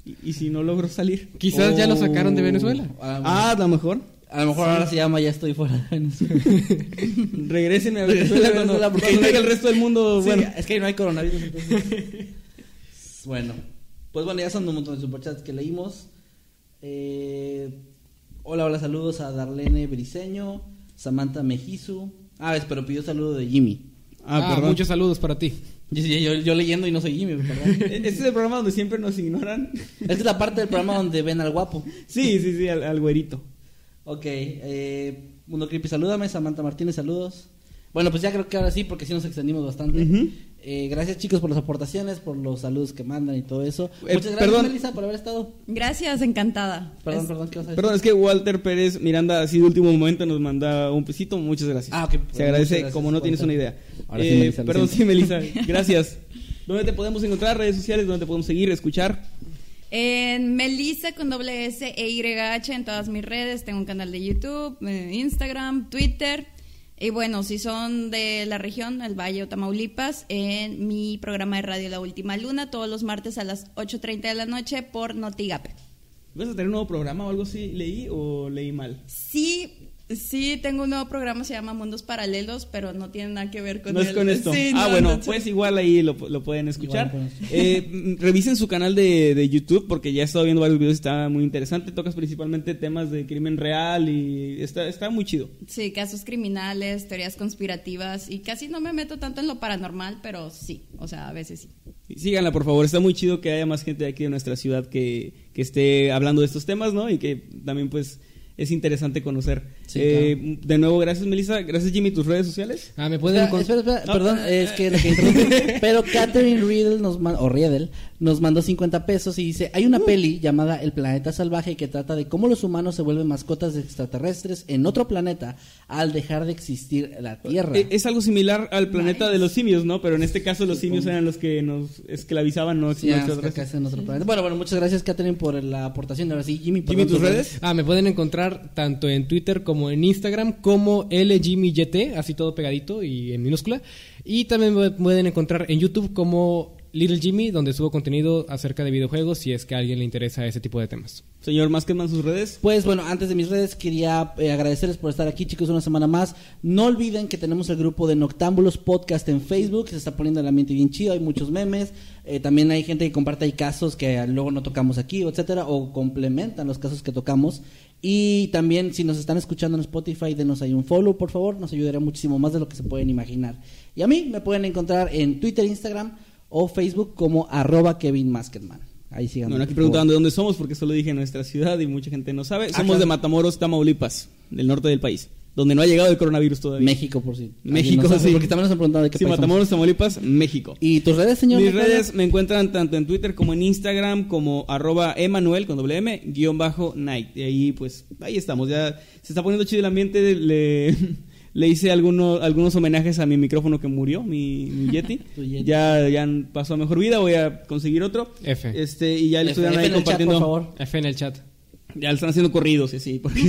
¿Y, y si no logro salir? Quizás ya lo Oh. sacaron de Venezuela. Ah, Ah, a lo mejor. a lo mejor ahora se llama Ya estoy fuera de Venezuela. Regrésenme a Venezuela cuando, Venezuela, porque no hay- el resto del mundo. Sí, bueno, es que ahí no hay coronavirus. entonces. bueno, pues bueno, ya son un montón de superchats que leímos. Eh, hola, hola, saludos a Darlene Briseño, Samantha Mejizu. Ah, es, pero pidió saludo de Jimmy. Ah, Ah, perdón. muchos saludos para ti. Yo, yo- yo leyendo y no soy Jimmy, perdón. Este es el programa donde siempre nos ignoran. Esta es la parte del programa donde ven al guapo. Sí, sí, sí, al, al güerito. Ok, eh, Mundo Creepy, salúdame. Samantha Martínez, saludos. Bueno, pues ya creo que ahora sí, porque sí nos extendimos bastante. Eh, gracias chicos por las aportaciones, por los saludos que mandan y todo eso. Eh, Muchas gracias, perdón. Melissa, por haber estado. Gracias, encantada. Perdón, Es- perdón, ¿qué vas a decir? Perdón, es que Walter Pérez Miranda, así de último momento, nos manda un pesito. Muchas gracias. Ah, ok, Se muchas agradece gracias, como no tienes una idea. Ahora sí, Eh, Melissa, perdón, sí. Melissa. Gracias. ¿Dónde te podemos encontrar? Redes sociales, ¿dónde te podemos seguir, escuchar? En Melissa con doble S e Y H en todas mis redes. Tengo un canal de YouTube, eh, Instagram, Twitter. Y bueno, si son de la región, el Valle o Tamaulipas, en mi programa de radio La Última Luna, todos los martes a las 8.30 de la noche por Notigape. ¿Vas a tener un nuevo programa o algo así? ¿Leí o leí mal? Sí, sí, tengo un nuevo programa, se llama Mundos Paralelos, pero no tiene nada que ver con no es con esto. Sí, ah, no, bueno, no, pues igual ahí lo, lo pueden escuchar. Igual Eh, revisen su canal de, de YouTube porque ya he estado viendo varios videos y está muy interesante. Tocas principalmente temas de crimen real y está, está muy chido. Sí, casos criminales, teorías conspirativas y casi no me meto tanto en lo paranormal, pero sí, o sea, a veces sí. Síganla, por favor. Está muy chido que haya más gente de aquí de nuestra ciudad que, que esté hablando de estos temas, ¿no? Y que también, pues, es interesante conocer. Sí, Eh, De nuevo, gracias, Melissa. Gracias, Jimmy. ¿Tus redes sociales? Ah, me pueden Espera, encon- espera, espera, No. perdón, es que lo que interrumpe. Pero Catherine Riddle nos man- o Riedel nos mandó 50 pesos y dice, hay una peli llamada El planeta salvaje que trata de cómo los humanos se vuelven mascotas de extraterrestres en otro planeta al dejar de existir la Tierra. Eh, Es algo similar al planeta de los simios, ¿no? Pero en este caso los simios eran los que nos esclavizaban, no Sí, en otro planeta. Bueno, bueno, muchas gracias Catherine por la aportación. Ahora sí, Jimmy, Jimmy, perdón, ¿tus redes? Ah, me pueden encontrar tanto en Twitter como en Instagram como LGMYT, así todo pegadito y en minúscula. Y también me pueden encontrar en YouTube como Little Jimmy, donde subo contenido acerca de videojuegos si es que a alguien le interesa ese tipo de temas. Señor Maskedman, sus redes. Pues bueno, antes de mis redes quería eh, agradecerles por estar aquí chicos una semana más. No olviden que tenemos el grupo de Noctámbulos Podcast en Facebook, se está poniendo el ambiente bien chido, hay muchos memes. Eh, también hay gente que comparte ahí casos que luego no tocamos aquí, etcétera, o complementan los casos que tocamos. Y también si nos están escuchando en Spotify, denos ahí un follow, por favor, nos ayudaría muchísimo más de lo que se pueden imaginar. Y a mí me pueden encontrar en Twitter, Instagram o Facebook como arroba Kevin Masketman. Ahí sigan. Bueno, aquí preguntando de dónde somos, porque solo dije nuestra ciudad y mucha gente no sabe. Somos claro. de Matamoros, Tamaulipas, del norte del país, donde no ha llegado el coronavirus todavía. México, por si. México, alguien no sabe, sí. Porque también nos han preguntado de qué Sí, país. Matamoros, Tamaulipas, México. ¿Y tus redes, señor? Mis redes me encuentran tanto en Twitter como en Instagram como arroba Emanuel con doble M guion bajo night. Y ahí pues ahí estamos. Ya se está poniendo chido el ambiente. Le, le hice algunos, algunos homenajes a mi micrófono que murió, mi, mi Yeti. Ya, ya pasó a mejor vida. Voy a conseguir otro. F. Este, y ya le estuvieron ahí en el chat, compartiendo. por favor. F en el chat. Ya le están haciendo corridos y así. Porque,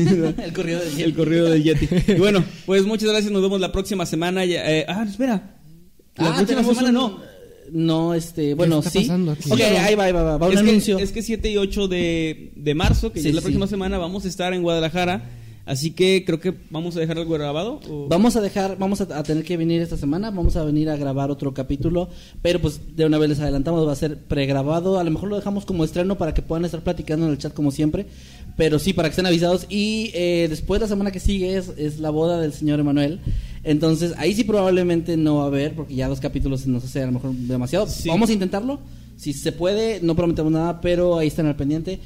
El corrido del Yeti. El corrido del Yeti. Y bueno, pues muchas gracias. Nos vemos la próxima semana. Ya, eh, ah, espera. La Ah, próxima tenemos semana un- no. No, este, bueno, está sí. pasando aquí? Ok, ahí va, ahí va, va, va un es, anuncio. que, es que 7 y 8 de, de marzo, que Sí, ya es la sí. próxima semana, vamos a estar en Guadalajara. Así que creo que vamos a dejar algo grabado. o- Vamos a dejar, vamos a, a tener que venir esta semana, vamos a venir a grabar otro capítulo, pero pues de una vez les adelantamos, va a ser pregrabado, a lo mejor lo dejamos como estreno para que puedan estar platicando en el chat como siempre, pero sí, para que estén avisados. Y eh, después la semana que sigue es, es la boda del señor Emanuel, entonces ahí sí probablemente no va a haber, porque ya dos capítulos se nos hace a lo mejor demasiado. Sí. Vamos a intentarlo, si se puede, no prometemos nada, pero ahí están al pendiente.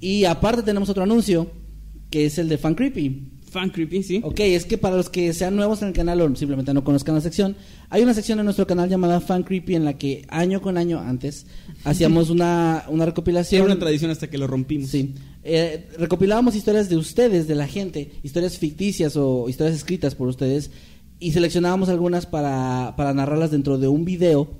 Y aparte tenemos otro anuncio, que es el de Fan Creepy. Fan creepy, sí. Ok, es que para los que sean nuevos en el canal o simplemente no conozcan la sección, hay una sección en nuestro canal llamada Fan Creepy en la que año con año antes hacíamos una, una recopilación. era una tradición hasta que lo rompimos. Sí. Eh, recopilábamos historias de ustedes, de la gente, historias ficticias o historias escritas por ustedes, y seleccionábamos algunas para, para narrarlas dentro de un video,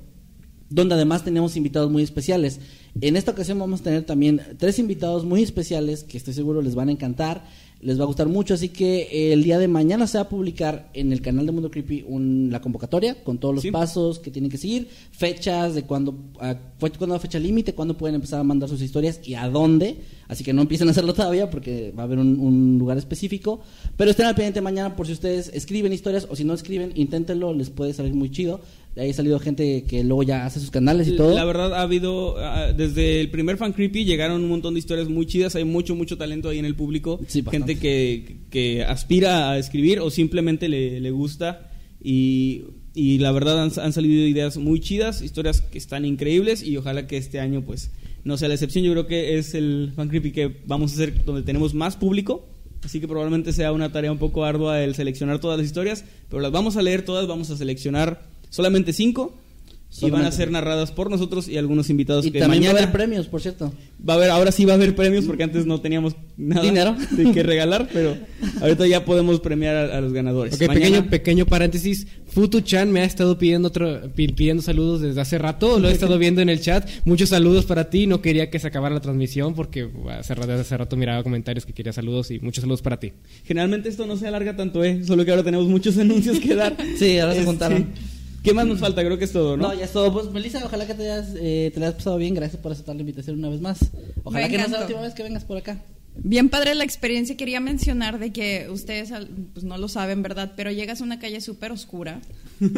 donde además teníamos invitados muy especiales. En esta ocasión vamos a tener también tres invitados muy especiales que estoy seguro les van a encantar, les va a gustar mucho, así que eh, el día de mañana se va a publicar en el canal de Mundo Creepy un- la convocatoria con todos los Sí. pasos que tienen que seguir, fechas de cuándo, cuándo la fecha límite, cuándo pueden empezar a mandar sus historias y a dónde. Así que no empiecen a hacerlo todavía porque va a haber un, un lugar específico. Pero estén al pendiente mañana por si ustedes escriben historias o si no escriben, inténtenlo, les puede salir muy chido. De ahí ha salido gente que luego ya hace sus canales y todo. La verdad ha habido, ah, desde el primer Fan Creepy llegaron un montón de historias muy chidas, hay mucho, mucho talento ahí en el público, Sí, gente que, que aspira a escribir o simplemente le, le gusta. Y, y la verdad han, han salido ideas muy chidas, historias que están increíbles y ojalá que este año pues no sea la excepción, yo creo que es el Fan Creepy que vamos a hacer donde tenemos más público. Así que probablemente sea una tarea un poco ardua el seleccionar todas las historias, pero las vamos a leer todas, vamos a seleccionar solamente cinco y van a Solamente. ser narradas por nosotros y algunos invitados Y que también va a mañana haber premios, por cierto. va a haber ahora sí va a haber premios porque antes no teníamos nada Dinero. de que regalar pero ahorita ya podemos premiar a, a los ganadores Ok, Mañana- pequeño, pequeño paréntesis. Futu-chan me ha estado pidiendo otro, pi- pidiendo saludos desde hace rato. Lo he estado viendo en el chat. Muchos saludos para ti. No quería que se acabara la transmisión porque hace rato, desde hace rato miraba comentarios que quería saludos y muchos saludos para ti. generalmente esto no se alarga tanto eh solo que ahora tenemos muchos anuncios que dar Sí, ahora se Este, juntaron. Qué más nos falta creo que es todo No, no, ya es todo. Pues, Melissa, ojalá que te hayas, eh, te la hayas pasado bien. Gracias por aceptar la invitación una vez más. Ojalá Me que no sea la última vez que vengas por acá. Bien padre la experiencia. Quería mencionar de que ustedes pues no lo saben, ¿verdad? Pero llegas a una calle súper oscura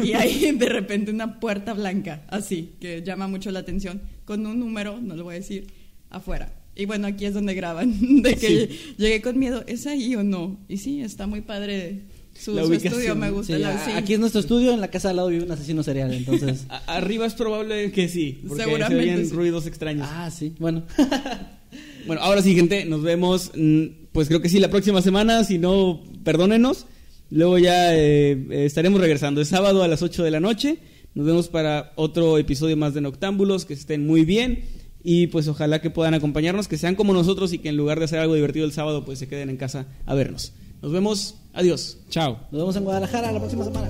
y hay de repente una puerta blanca, así, que llama mucho la atención, con un número, no lo voy a decir, afuera. Y bueno, aquí es donde graban, de que llegué con miedo, ¿es ahí o no? Y sí, está muy padre su, La su ubicación. estudio, me gusta. Sí, la- sí. Aquí es nuestro estudio, en la casa al lado vive un asesino serial, entonces... Arriba es probable que sí porque se Seguramente oyen sí. ruidos extraños ah, sí, bueno. Bueno, ahora sí, gente, nos vemos. mm, Pues creo que sí, la próxima semana. Si no, perdónenos. Luego ya eh, estaremos regresando. Es sábado a las 8 de la noche. Nos vemos para otro episodio más de Noctámbulos. Que estén muy bien. Y pues ojalá que puedan acompañarnos, que sean como nosotros y que en lugar de hacer algo divertido el sábado, pues se queden en casa a vernos. Nos vemos. Adiós. Chao. Nos vemos en Guadalajara la próxima semana.